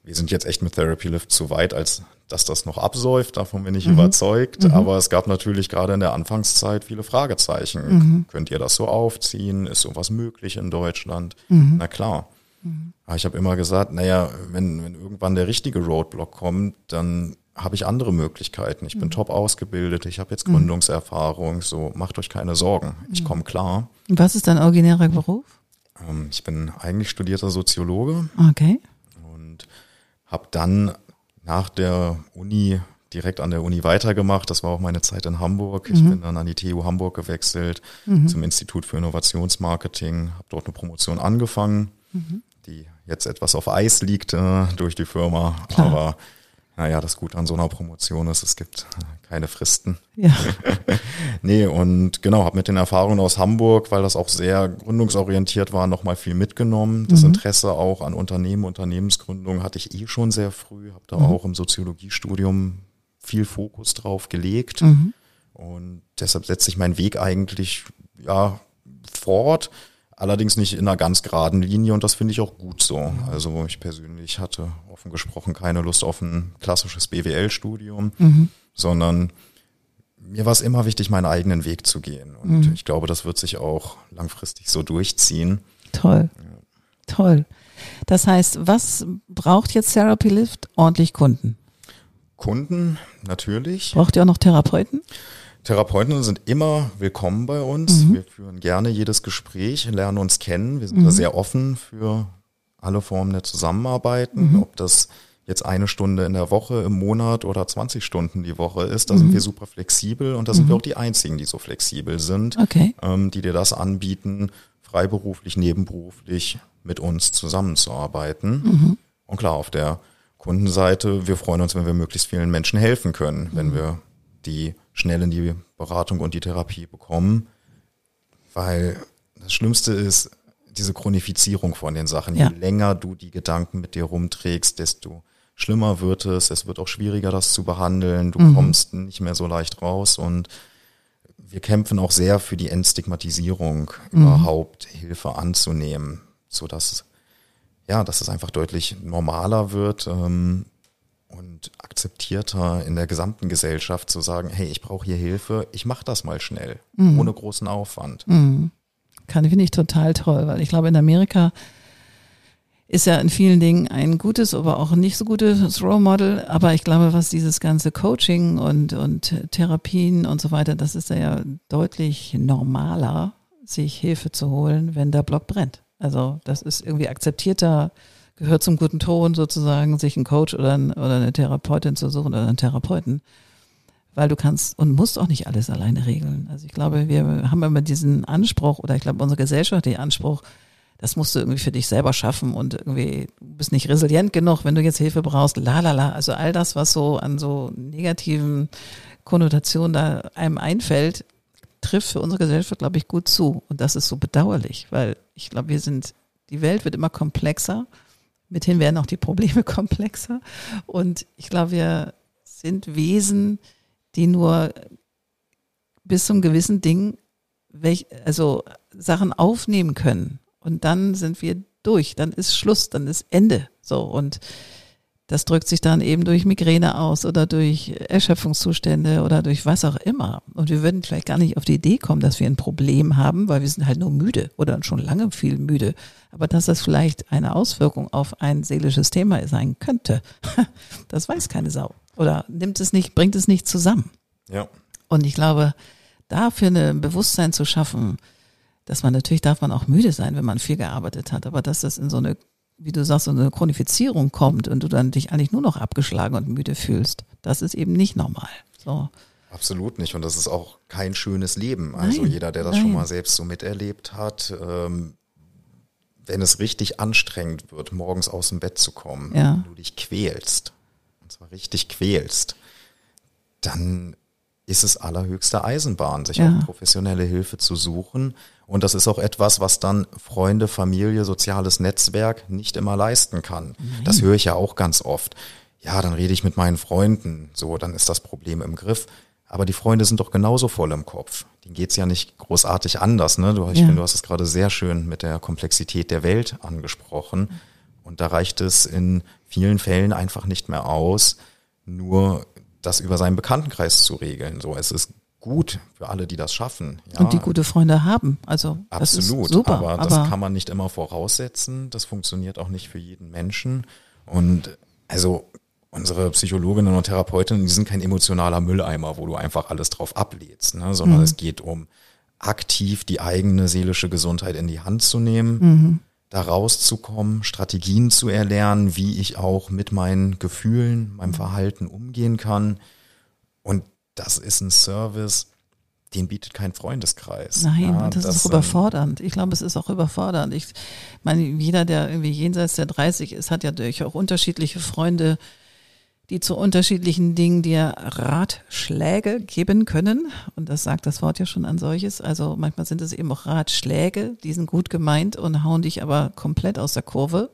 wir sind jetzt echt mit Therapy Lift zu weit, als dass das noch absäuft. Davon bin ich überzeugt. Aber es gab natürlich gerade in der Anfangszeit viele Fragezeichen. Könnt ihr das so aufziehen? Ist sowas möglich in Deutschland? Na klar. Aber ich habe immer gesagt, naja, wenn, wenn irgendwann der richtige Roadblock kommt, dann habe ich andere Möglichkeiten. Ich bin top ausgebildet, ich habe jetzt Gründungserfahrung, so macht euch keine Sorgen. Ich komme klar. Was ist dein originärer Beruf? Ähm, ich bin eigentlich studierter Soziologe, Okay. Habe dann nach der Uni direkt an der Uni weitergemacht. Das war auch meine Zeit in Hamburg. Ich bin dann an die TU Hamburg gewechselt zum Institut für Innovationsmarketing, habe dort eine Promotion angefangen, die jetzt etwas auf Eis liegt äh, durch die Firma. Klar. Aber naja, das Gute an so einer Promotion ist, es gibt keine Fristen. Ja. Nee, und genau, habe mit den Erfahrungen aus Hamburg, weil das auch sehr gründungsorientiert war, nochmal viel mitgenommen. Das Interesse auch an Unternehmen, Unternehmensgründung hatte ich eh schon sehr früh, habe da auch im Soziologiestudium viel Fokus drauf gelegt. Und deshalb setzt sich mein Weg eigentlich ja fort, allerdings nicht in einer ganz geraden Linie und das finde ich auch gut so. Also ich persönlich hatte offen gesprochen keine Lust auf ein klassisches BWL-Studium, sondern mir war es immer wichtig, meinen eigenen Weg zu gehen. Und ich glaube, das wird sich auch langfristig so durchziehen. Toll. Toll. Das heißt, was braucht jetzt Therapy Lift? Ordentlich Kunden. Kunden natürlich. Braucht ihr auch noch Therapeuten? Therapeuten sind immer willkommen bei uns. Wir führen gerne jedes Gespräch, lernen uns kennen. Wir sind da sehr offen für alle Formen der Zusammenarbeit. Ob das jetzt eine Stunde in der Woche, im Monat oder 20 Stunden die Woche ist, da sind wir super flexibel und da sind wir auch die Einzigen, die so flexibel sind, Okay. ähm, die dir das anbieten, freiberuflich, nebenberuflich mit uns zusammenzuarbeiten. Und klar, auf der Kundenseite, wir freuen uns, wenn wir möglichst vielen Menschen helfen können, wenn wir die schnell in die Beratung und die Therapie bekommen. Weil das Schlimmste ist, diese Chronifizierung von den Sachen. Ja. Je länger du die Gedanken mit dir rumträgst, desto schlimmer wird es. Es wird auch schwieriger, das zu behandeln. Du Mhm. kommst nicht mehr so leicht raus und wir kämpfen auch sehr für die Entstigmatisierung, Mhm. überhaupt Hilfe anzunehmen, so dass ja, dass es einfach deutlich normaler wird ähm, und akzeptierter in der gesamten Gesellschaft zu sagen, hey, ich brauche hier Hilfe, ich mache das mal schnell, Mhm. ohne großen Aufwand. Kann finde ich total toll, weil ich glaube, in Amerika ist ja in vielen Dingen ein gutes, aber auch ein nicht so gutes Role Model. Aber ich glaube, was dieses ganze Coaching und, und Therapien und so weiter, das ist ja deutlich normaler, sich Hilfe zu holen, wenn der Block brennt. Also das ist irgendwie akzeptierter, gehört zum guten Ton sozusagen, sich einen Coach oder, ein, oder eine Therapeutin zu suchen oder einen Therapeuten. Weil du kannst und musst auch nicht alles alleine regeln. Also ich glaube, wir haben immer diesen Anspruch oder ich glaube, unsere Gesellschaft den Anspruch, das musst du irgendwie für dich selber schaffen und irgendwie du bist nicht resilient genug, wenn du jetzt Hilfe brauchst, la la la. Also all das, was so an so negativen Konnotationen da einem einfällt, trifft für unsere Gesellschaft, glaube ich, gut zu. Und das ist so bedauerlich, weil ich glaube, wir sind, die Welt wird immer komplexer. Mithin werden auch die Probleme komplexer. Und ich glaube, wir sind Wesen, die nur bis zum gewissen Ding welch, also Sachen aufnehmen können. Und dann sind wir durch, dann ist Schluss, dann ist Ende. So. Und das drückt sich dann eben durch Migräne aus oder durch Erschöpfungszustände oder durch was auch immer. Und wir würden vielleicht gar nicht auf die Idee kommen, dass wir ein Problem haben, weil wir sind halt nur müde oder schon lange viel müde. Aber dass das vielleicht eine Auswirkung auf ein seelisches Thema sein könnte, das weiß keine Sau. Oder nimmt es nicht, bringt es nicht zusammen. Ja. Und ich glaube, dafür ein Bewusstsein zu schaffen, dass man natürlich darf man auch müde sein, wenn man viel gearbeitet hat, aber dass das in so eine, wie du sagst, so eine Chronifizierung kommt und du dann dich eigentlich nur noch abgeschlagen und müde fühlst, das ist eben nicht normal. So. Absolut nicht. Und das ist auch kein schönes Leben. Also Nein, jeder, der das nein. schon mal selbst so miterlebt hat, ähm, wenn es richtig anstrengend wird, morgens aus dem Bett zu kommen, Ja. wenn du dich quälst, und zwar richtig quälst, dann ist es allerhöchste Eisenbahn, sich Ja. auch professionelle Hilfe zu suchen. Und das ist auch etwas, was dann Freunde, Familie, soziales Netzwerk nicht immer leisten kann. Das höre ich ja auch ganz oft. Ja, dann rede ich mit meinen Freunden, so, dann ist das Problem im Griff. Aber die Freunde sind doch genauso voll im Kopf. Denen geht's ja nicht großartig anders. Ne? Du, ich Ja. finde, du hast es gerade sehr schön mit der Komplexität der Welt angesprochen. Und da reicht es in vielen Fällen einfach nicht mehr aus, nur das über seinen Bekanntenkreis zu regeln. So, es ist gut für alle, die das schaffen. Ja, Und die gute Freunde haben. Also das absolut. ist super. aber das kann man nicht immer voraussetzen. Das funktioniert auch nicht für jeden Menschen. Und also unsere Psychologinnen und Therapeutinnen, die sind kein emotionaler Mülleimer, wo du einfach alles drauf ablädst, ne? sondern es geht um aktiv die eigene seelische Gesundheit in die Hand zu nehmen, da rauszukommen, Strategien zu erlernen, wie ich auch mit meinen Gefühlen, meinem Verhalten umgehen kann. Und das ist ein Service, den bietet kein Freundeskreis. Nein, Ja, und das, ist ähm, überfordernd. Ich glaube, es ist auch überfordernd. Ich meine, jeder, der irgendwie jenseits der 30 ist, hat ja durch auch unterschiedliche Freunde, die zu unterschiedlichen Dingen dir Ratschläge geben können. Und das sagt das Wort ja schon an solches. Also manchmal sind es eben auch Ratschläge, die sind gut gemeint und hauen dich aber komplett aus der Kurve,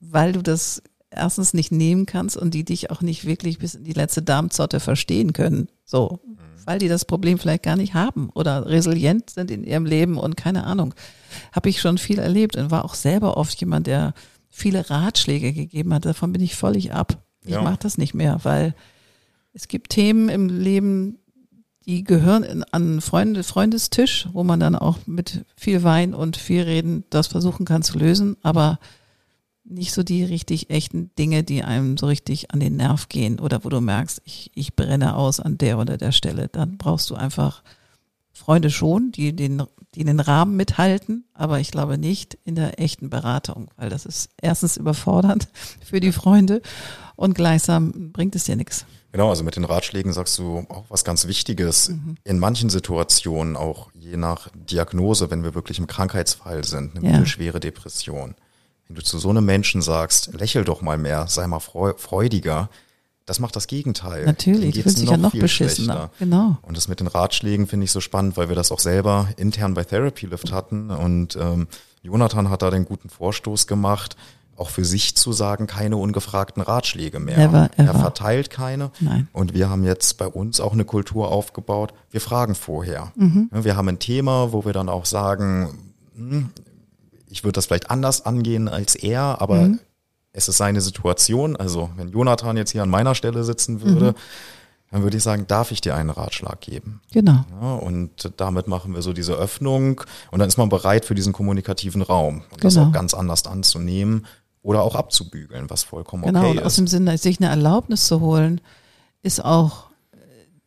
weil du das erstens nicht nehmen kannst und die dich auch nicht wirklich bis in die letzte Darmzotte verstehen können. So, weil die das Problem vielleicht gar nicht haben oder resilient sind in ihrem Leben und keine Ahnung. Habe ich schon viel erlebt und war auch selber oft jemand, der viele Ratschläge gegeben hat. Davon bin ich völlig ab. Ich Ja. mache das nicht mehr, weil es gibt Themen im Leben, die gehören in, an einen Freunde, Freundestisch, wo man dann auch mit viel Wein und viel Reden das versuchen kann zu lösen, aber nicht so die richtig echten Dinge, die einem so richtig an den Nerv gehen oder wo du merkst, ich, ich brenne aus an der oder der Stelle. Dann brauchst du einfach Freunde schon, die den, die den Rahmen mithalten, aber ich glaube nicht in der echten Beratung, weil das ist erstens überfordernd für die Freunde und gleichsam bringt es dir nichts. Genau, also mit den Ratschlägen sagst du auch was ganz Wichtiges. In manchen Situationen, auch je nach Diagnose, wenn wir wirklich im Krankheitsfall sind, eine Ja. mittelschwere Depression, wenn du zu so einem Menschen sagst, lächel doch mal mehr, sei mal freu freudiger, das macht das Gegenteil. Natürlich, fühlt sich ja noch beschissener. schlechter. Genau. Und das mit den Ratschlägen finde ich so spannend, weil wir das auch selber intern bei Therapy Lift hatten. Und ähm, Jonathan hat da den guten Vorstoß gemacht, auch für sich zu sagen, keine ungefragten Ratschläge mehr. Never, er ever. verteilt keine. Nein. Und wir haben jetzt bei uns auch eine Kultur aufgebaut. Wir fragen vorher. Mhm. Wir haben ein Thema, wo wir dann auch sagen, hm, ich würde das vielleicht anders angehen als er, aber Mhm. es ist seine Situation. Also wenn Jonathan jetzt hier an meiner Stelle sitzen würde, Mhm. dann würde ich sagen, darf ich dir einen Ratschlag geben? Genau. Ja, und damit machen wir so diese Öffnung und dann ist man bereit für diesen kommunikativen Raum und das Genau. auch ganz anders anzunehmen oder auch abzubügeln, was vollkommen Genau, okay und aus ist. dem Sinne, sich eine Erlaubnis zu holen, ist auch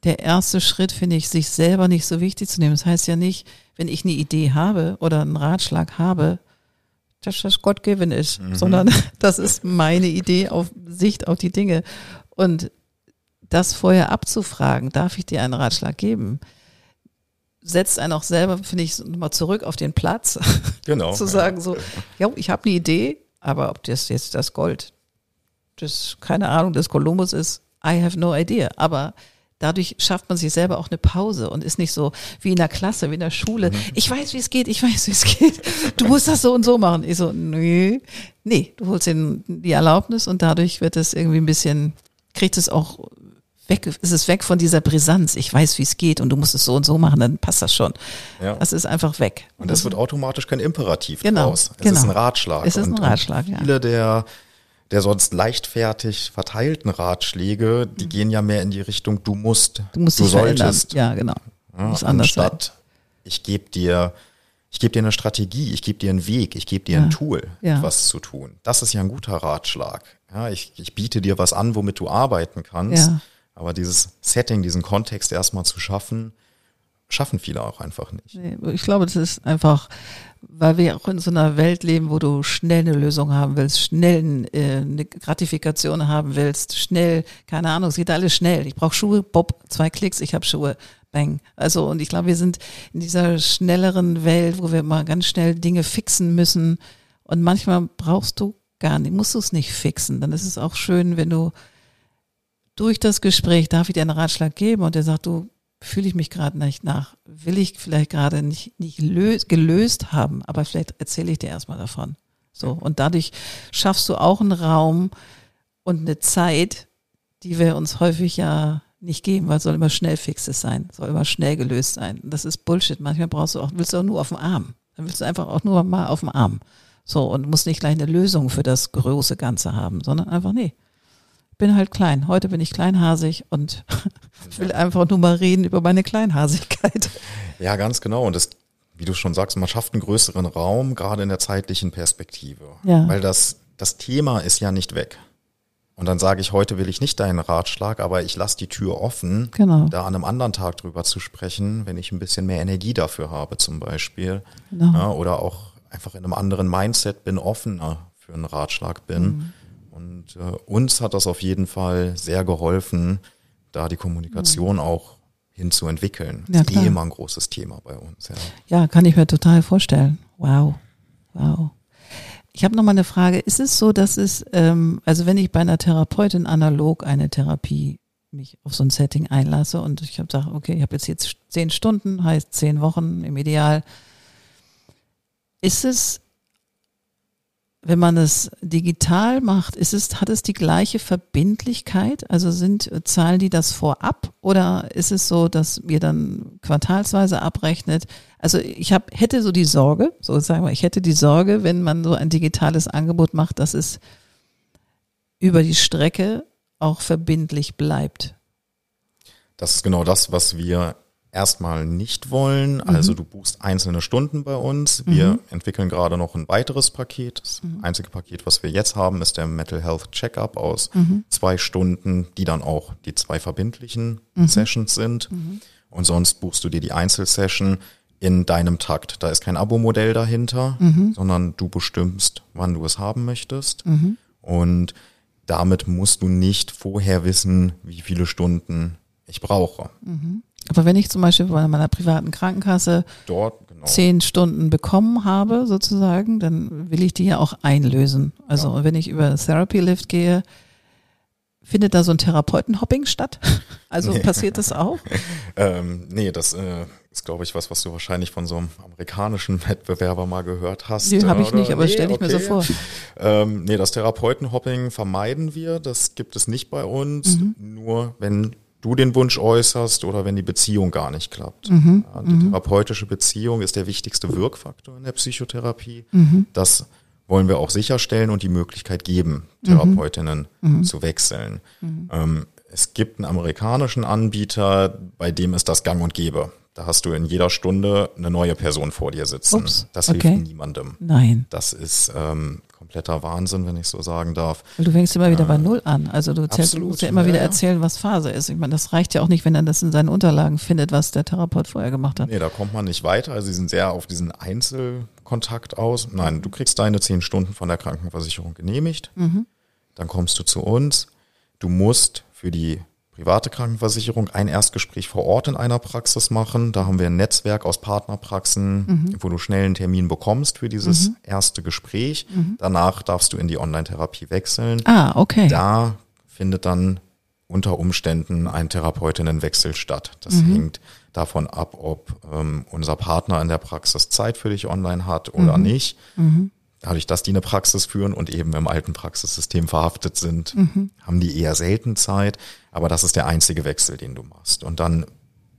der erste Schritt, finde ich, sich selber nicht so wichtig zu nehmen. Das heißt ja nicht, wenn ich eine Idee habe oder einen Ratschlag habe, dass das Gott given ist, Mhm. sondern das ist meine Idee auf Sicht auf die Dinge. Und das vorher abzufragen, darf ich dir einen Ratschlag geben, setzt einen auch selber, finde ich, mal zurück auf den Platz Genau. zu sagen so, ja, ich habe eine Idee, aber ob das jetzt das Gold, das keine Ahnung des Kolumbus ist, I have no idea. Aber dadurch schafft man sich selber auch eine Pause und ist nicht so wie in der Klasse, wie in der Schule. Ich weiß, wie es geht, ich weiß, wie es geht. Du musst das so und so machen. Ich so, nö, nee, du holst den, die Erlaubnis und dadurch wird es irgendwie ein bisschen, kriegt es auch weg, ist es weg von dieser Brisanz. Ich weiß, wie es geht und du musst es so und so machen, dann passt das schon. Ja. Das ist einfach weg. Und das wird automatisch kein Imperativ Genau, draus. Es genau. ist ein Ratschlag. Es ist ein und, Ratschlag, und ja. Viele der, der sonst leichtfertig verteilten Ratschläge, die gehen ja mehr in die Richtung, du musst, Du musst dich solltest. verändern. Ja, genau. Ja, Muss anders sein. anstatt ich gebe dir, ich gebe dir eine Strategie, ich gebe dir einen Weg, ich gebe dir ein Tool, Ja. etwas zu tun. Das ist ja ein guter Ratschlag. Ja, ich, ich biete dir was an, womit du arbeiten kannst. Ja. Aber dieses Setting, diesen Kontext erstmal zu schaffen, schaffen viele auch einfach nicht. Nee, Ich glaube, das ist einfach, weil wir auch in so einer Welt leben, wo du schnell eine Lösung haben willst, schnell äh, eine Gratifikation haben willst, schnell, keine Ahnung, es geht alles schnell. Ich brauche Schuhe, Bob, zwei Klicks, ich habe Schuhe, bang. Also und ich glaube, wir sind in dieser schnelleren Welt, wo wir mal ganz schnell Dinge fixen müssen und manchmal brauchst du gar nicht, musst du es nicht fixen. Dann ist es auch schön, wenn du durch das Gespräch, darf ich dir einen Ratschlag geben und der sagt, du, fühle ich mich gerade nicht nach, will ich vielleicht gerade nicht, nicht lös, gelöst haben, aber vielleicht erzähle ich dir erstmal davon. So, und dadurch schaffst du auch einen Raum und eine Zeit, die wir uns häufig ja nicht geben, weil es soll immer schnell fixes sein, soll immer schnell gelöst sein. Das ist Bullshit. Manchmal brauchst du auch, willst du auch nur auf dem Arm. Dann willst du einfach auch nur mal auf dem Arm. So, und musst nicht gleich eine Lösung für das große Ganze haben, sondern einfach, nee, bin halt klein. Heute bin ich kleinhasig und ich will einfach nur mal reden über meine Kleinhasigkeit. Ja, ganz genau. Und das, wie du schon sagst, man schafft einen größeren Raum, gerade in der zeitlichen Perspektive. Ja. Weil das, das Thema ist ja nicht weg. Und dann sage ich, heute will ich nicht deinen Ratschlag, aber ich lasse die Tür offen, Genau. da an einem anderen Tag drüber zu sprechen, wenn ich ein bisschen mehr Energie dafür habe zum Beispiel. Genau. Ja, oder auch einfach in einem anderen Mindset bin, offener für einen Ratschlag bin. Mhm. Und äh, uns hat das auf jeden Fall sehr geholfen, da die Kommunikation auch hinzuentwickeln. Mhm. Ja, ist eh immer ein großes Thema bei uns. Ja. Ja, kann ich mir total vorstellen. Wow. Wow. Ich habe noch mal eine Frage. Ist es so, dass es, ähm, also wenn ich bei einer Therapeutin analog eine Therapie mich auf so ein Setting einlasse und ich habe gesagt, okay, ich habe jetzt jetzt zehn Stunden, heißt zehn Wochen im Ideal. Ist es, wenn man es digital macht, ist es, hat es die gleiche Verbindlichkeit? Also sind, äh, zahlen die das vorab oder ist es so, dass ihr dann quartalsweise abrechnet? Also ich hab, hätte so die Sorge, so sagen wir, ich hätte die Sorge, wenn man so ein digitales Angebot macht, dass es über die Strecke auch verbindlich bleibt. Das ist genau das, was wir erstmal nicht wollen. Mhm. Also du buchst einzelne Stunden bei uns. Wir entwickeln gerade noch ein weiteres Paket. Das Mhm. einzige Paket, was wir jetzt haben, ist der Mental Health Checkup aus Mhm. zwei Stunden, die dann auch die zwei verbindlichen Mhm. Sessions sind. Und sonst buchst du dir die Einzelsession in deinem Takt. Da ist kein Abo-Modell dahinter, Mhm. sondern du bestimmst, wann du es haben möchtest. Und damit musst du nicht vorher wissen, wie viele Stunden ich brauche. Aber wenn ich zum Beispiel bei meiner privaten Krankenkasse Dort, genau. zehn Stunden bekommen habe, sozusagen, dann will ich die ja auch einlösen. Also wenn ich über Therapy Lift gehe, findet da so ein Therapeutenhopping statt? Also nee. passiert das auch? ähm, nee, das äh, ist, glaube ich, was, was du wahrscheinlich von so einem amerikanischen Wettbewerber mal gehört hast. Nee, habe ich nicht, aber nee, stelle ich okay. mir so vor. Ähm, nee, das Therapeutenhopping vermeiden wir. Das gibt es nicht bei uns. Mhm. Nur wenn du den Wunsch äußerst oder wenn die Beziehung gar nicht klappt. Mhm. Ja, die mhm. therapeutische Beziehung ist der wichtigste Wirkfaktor in der Psychotherapie. Mhm. Das wollen wir auch sicherstellen und die Möglichkeit geben, mhm. Therapeutinnen mhm. zu wechseln. Mhm. Ähm, es gibt einen amerikanischen Anbieter, bei dem ist das gang und gäbe. Da hast du in jeder Stunde eine neue Person vor dir sitzen. Ups, das okay. hilft niemandem. Nein. Das ist ähm, kompletter Wahnsinn, wenn ich so sagen darf. Du fängst immer wieder äh, bei Null an. Also du zählst, musst ja immer ja, wieder erzählen, was Phase ist. Ich meine, das reicht ja auch nicht, wenn er das in seinen Unterlagen findet, was der Therapeut vorher gemacht hat. Nee, da kommt man nicht weiter. Also sie sind sehr auf diesen Einzelkontakt aus. Nein, du kriegst deine zehn Stunden von der Krankenversicherung genehmigt. Mhm. Dann kommst du zu uns. Du musst für die private Krankenversicherung ein Erstgespräch vor Ort in einer Praxis machen. Da haben wir ein Netzwerk aus Partnerpraxen, mhm. wo du schnell einen Termin bekommst für dieses mhm. erste Gespräch. Mhm. Danach darfst du in die Online-Therapie wechseln. Ah, okay. Da findet dann unter Umständen ein Therapeutinnenwechsel statt. Das mhm. hängt davon ab, ob ähm, unser Partner in der Praxis Zeit für dich online hat oder mhm. nicht. Mhm dadurch, dass die eine Praxis führen und eben im alten Praxissystem verhaftet sind, mhm. haben die eher selten Zeit. Aber das ist der einzige Wechsel, den du machst. Und dann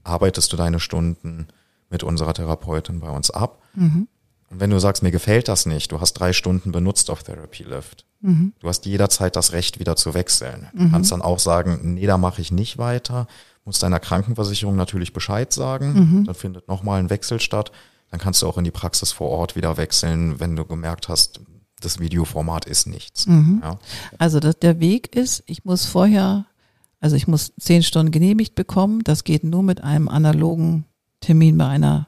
arbeitest du deine Stunden mit unserer Therapeutin bei uns ab. Mhm. Und wenn du sagst, mir gefällt das nicht, du hast drei Stunden benutzt auf Therapy Lift. Mhm. Du hast jederzeit das Recht, wieder zu wechseln. Du mhm. kannst dann auch sagen, nee, da mache ich nicht weiter. Musst deiner Krankenversicherung natürlich Bescheid sagen. Mhm. Dann findet nochmal ein Wechsel statt dann kannst du auch in die Praxis vor Ort wieder wechseln, wenn du gemerkt hast, das Videoformat ist nichts. Mhm. Ja. Also das, der Weg ist, ich muss vorher, also ich muss zehn Stunden genehmigt bekommen. Das geht nur mit einem analogen Termin bei einer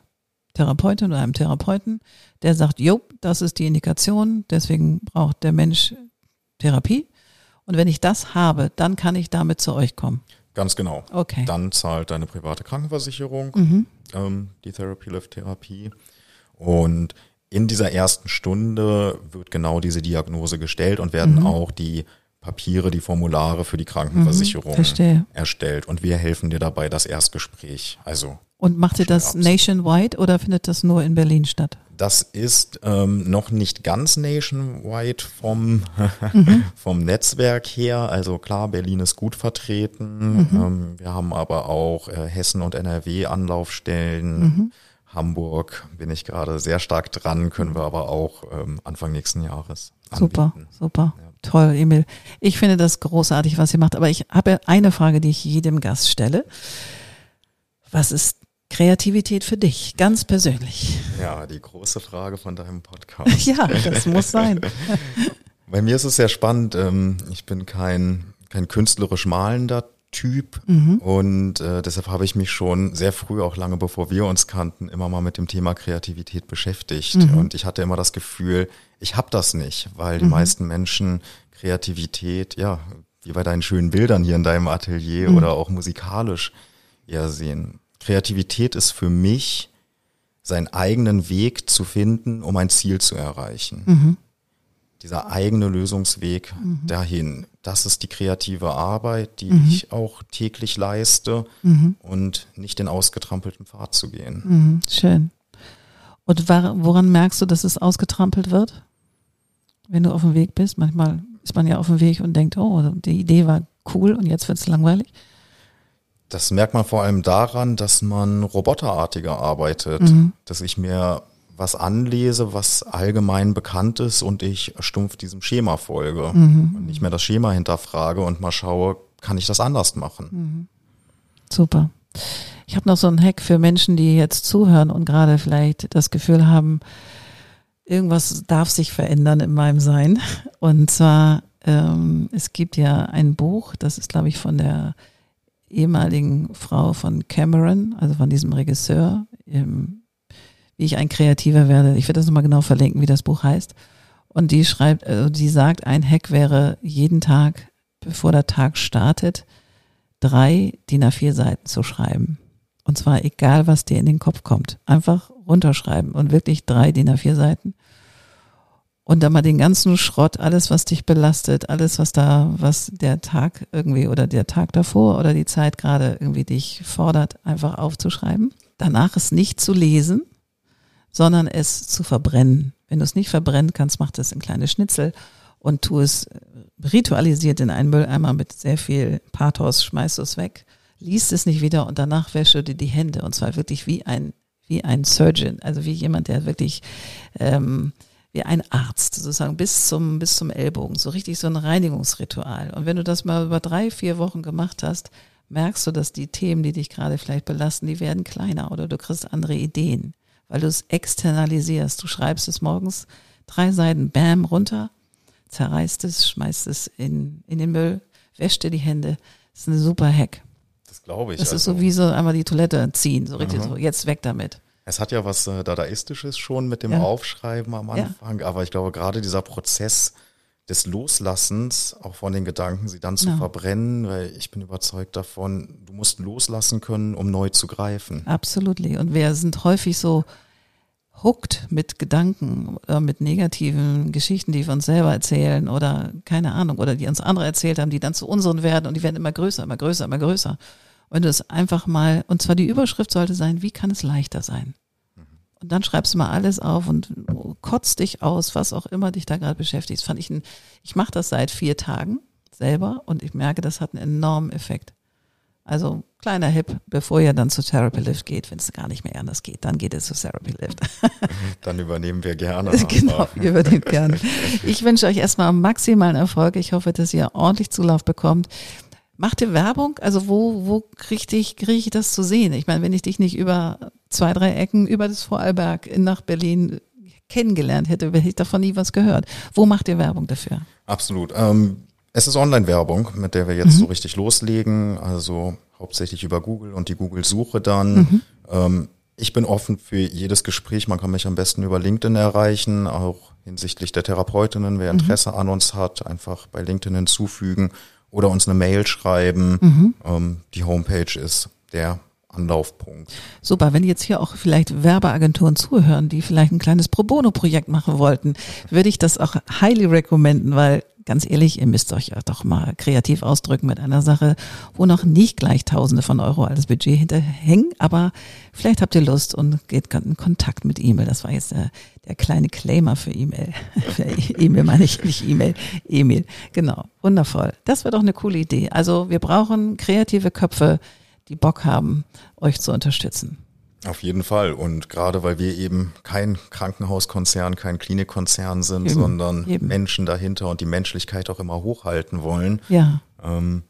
Therapeutin oder einem Therapeuten, der sagt, jo, das ist die Indikation, deswegen braucht der Mensch Therapie. Und wenn ich das habe, dann kann ich damit zu euch kommen. Ganz genau. Okay. Dann zahlt deine private Krankenversicherung mhm. ähm, die Therapy Lift Therapie. Und in dieser ersten Stunde wird genau diese Diagnose gestellt und werden mhm. auch die Papiere, die Formulare für die Krankenversicherung mhm, erstellt. Und wir helfen dir dabei, das Erstgespräch. Also und macht ihr das nationwide oder findet das nur in Berlin statt? Das ist ähm, noch nicht ganz nationwide vom, mhm. vom Netzwerk her. Also klar, Berlin ist gut vertreten. Mhm. Ähm, wir haben aber auch äh, Hessen und NRW Anlaufstellen. Mhm. Hamburg bin ich gerade sehr stark dran, können wir aber auch ähm, Anfang nächsten Jahres. Anbieten. Super, super. Ja. Toll, Emil. Ich finde das großartig, was ihr macht. Aber ich habe eine Frage, die ich jedem Gast stelle. Was ist Kreativität für dich, ganz persönlich? Ja, die große Frage von deinem Podcast. ja, das muss sein. Bei mir ist es sehr spannend. Ähm, ich bin kein, kein künstlerisch malender Typ mhm. und äh, deshalb habe ich mich schon sehr früh, auch lange bevor wir uns kannten, immer mal mit dem Thema Kreativität beschäftigt. Mhm. Und ich hatte immer das Gefühl, ich habe das nicht, weil die mhm. meisten Menschen Kreativität, ja, wie bei deinen schönen Bildern hier in deinem Atelier mhm. oder auch musikalisch eher sehen. Kreativität ist für mich, seinen eigenen Weg zu finden, um ein Ziel zu erreichen. Dieser eigene Lösungsweg mhm. dahin, das ist die kreative Arbeit, die mhm. ich auch täglich leiste mhm. und nicht den ausgetrampelten Pfad zu gehen. Mhm. Schön. Und woran merkst du, dass es ausgetrampelt wird? Wenn du auf dem Weg bist, manchmal ist man ja auf dem Weg und denkt, oh, die Idee war cool und jetzt wird es langweilig. Das merkt man vor allem daran, dass man roboterartiger arbeitet, mhm. dass ich mir was anlese, was allgemein bekannt ist und ich stumpf diesem Schema folge mhm. und nicht mehr das Schema hinterfrage und mal schaue, kann ich das anders machen. Mhm. Super. Ich habe noch so einen Hack für Menschen, die jetzt zuhören und gerade vielleicht das Gefühl haben, irgendwas darf sich verändern in meinem Sein. Und zwar, ähm, es gibt ja ein Buch, das ist, glaube ich, von der ehemaligen Frau von Cameron, also von diesem Regisseur, ähm, wie ich ein Kreativer werde. Ich werde das nochmal genau verlinken, wie das Buch heißt. Und die schreibt, also die sagt, ein Hack wäre jeden Tag, bevor der Tag startet, drei DIN A4 Seiten zu schreiben. Und zwar egal, was dir in den Kopf kommt. Einfach runterschreiben und wirklich drei DIN A4 Seiten. und dann mal den ganzen Schrott, alles, was dich belastet, alles, was da, was der Tag irgendwie oder der Tag davor oder die Zeit gerade irgendwie dich fordert, einfach aufzuschreiben. Danach es nicht zu lesen, sondern es zu verbrennen. Wenn du es nicht verbrennen kannst, mach das in kleine Schnitzel und tu es ritualisiert in einen Mülleimer mit sehr viel Pathos, schmeißt es weg, liest es nicht wieder und danach wäsche dir die Hände und zwar wirklich wie ein wie ein Surgeon, also wie jemand, der wirklich ähm, wie ein Arzt, sozusagen bis zum, bis zum Ellbogen, so richtig so ein Reinigungsritual. Und wenn du das mal über drei, vier Wochen gemacht hast, merkst du, dass die Themen, die dich gerade vielleicht belasten, die werden kleiner oder du kriegst andere Ideen, weil du es externalisierst. Du schreibst es morgens drei Seiten, bam, runter, zerreißt es, schmeißt es in, in den Müll, wäscht dir die Hände. Das ist eine super Hack. Das glaube ich. Das also. ist so wie so einmal die Toilette ziehen, so richtig Aha. so, jetzt weg damit. Es hat ja was äh, Dadaistisches schon mit dem ja. Aufschreiben am Anfang, ja. aber ich glaube gerade dieser Prozess des Loslassens, auch von den Gedanken, sie dann zu ja. verbrennen, weil ich bin überzeugt davon, du musst loslassen können, um neu zu greifen. Absolut. Und wir sind häufig so hooked mit Gedanken, äh, mit negativen Geschichten, die wir uns selber erzählen oder keine Ahnung, oder die uns andere erzählt haben, die dann zu unseren werden und die werden immer größer, immer größer, immer größer. Wenn du es einfach mal, und zwar die Überschrift sollte sein, wie kann es leichter sein? Und dann schreibst du mal alles auf und kotzt dich aus, was auch immer dich da gerade beschäftigt. Das fand ich ein, ich mache das seit vier Tagen selber und ich merke, das hat einen enormen Effekt. Also kleiner Hip, bevor ihr dann zu Therapy Lift geht, wenn es gar nicht mehr anders geht, dann geht es zu Therapy Lift. Dann übernehmen wir gerne. genau, ihr übernehmt gerne. Ich wünsche euch erstmal maximalen Erfolg. Ich hoffe, dass ihr ordentlich Zulauf bekommt. Macht ihr Werbung? Also wo, wo kriege ich, krieg ich das zu sehen? Ich meine, wenn ich dich nicht über zwei, drei Ecken über das Vorarlberg nach Berlin kennengelernt hätte, hätte ich davon nie was gehört. Wo macht ihr Werbung dafür? Absolut. Ähm, es ist Online-Werbung, mit der wir jetzt mhm. so richtig loslegen. Also hauptsächlich über Google und die Google-Suche dann. Mhm. Ähm, ich bin offen für jedes Gespräch. Man kann mich am besten über LinkedIn erreichen, auch hinsichtlich der Therapeutinnen. Wer mhm. Interesse mhm. an uns hat, einfach bei LinkedIn hinzufügen oder uns eine Mail schreiben. Mhm. Ähm, die Homepage ist der Anlaufpunkt. Super, wenn jetzt hier auch vielleicht Werbeagenturen zuhören, die vielleicht ein kleines Pro Bono-Projekt machen wollten, würde ich das auch highly recommenden, weil ganz ehrlich, ihr müsst euch ja doch mal kreativ ausdrücken mit einer Sache, wo noch nicht gleich Tausende von Euro als Budget hinterhängen, aber vielleicht habt ihr Lust und geht in Kontakt mit E-Mail. Das war jetzt der, der kleine Claimer für E-Mail. E-Mail meine ich nicht E-Mail, E-Mail. Genau, wundervoll. Das wäre doch eine coole Idee. Also wir brauchen kreative Köpfe, die Bock haben, euch zu unterstützen. Auf jeden Fall. Und gerade weil wir eben kein Krankenhauskonzern, kein Klinikkonzern sind, eben, sondern eben. Menschen dahinter und die Menschlichkeit auch immer hochhalten wollen, ja. ähm,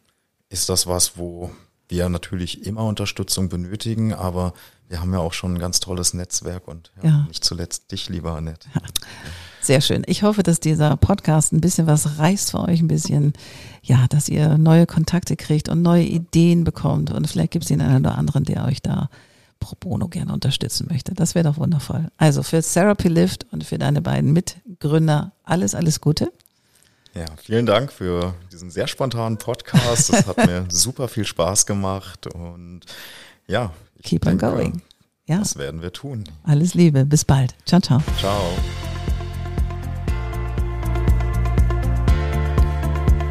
ist das was, wo wir natürlich immer Unterstützung benötigen, aber wir haben ja auch schon ein ganz tolles Netzwerk und ja, ja. nicht zuletzt dich, lieber Annette. Ja. Sehr schön. Ich hoffe, dass dieser Podcast ein bisschen was reißt für euch, ein bisschen, ja, dass ihr neue Kontakte kriegt und neue Ideen bekommt und vielleicht gibt es den einen oder anderen, der euch da pro bono gerne unterstützen möchte. Das wäre doch wundervoll. Also für Therapy Lift und für deine beiden Mitgründer alles, alles Gute. Ja, vielen Dank für diesen sehr spontanen Podcast. Das hat mir super viel Spaß gemacht und ja, keep denke, on going. Ja. Das werden wir tun. Alles Liebe, bis bald. Ciao, ciao. Ciao.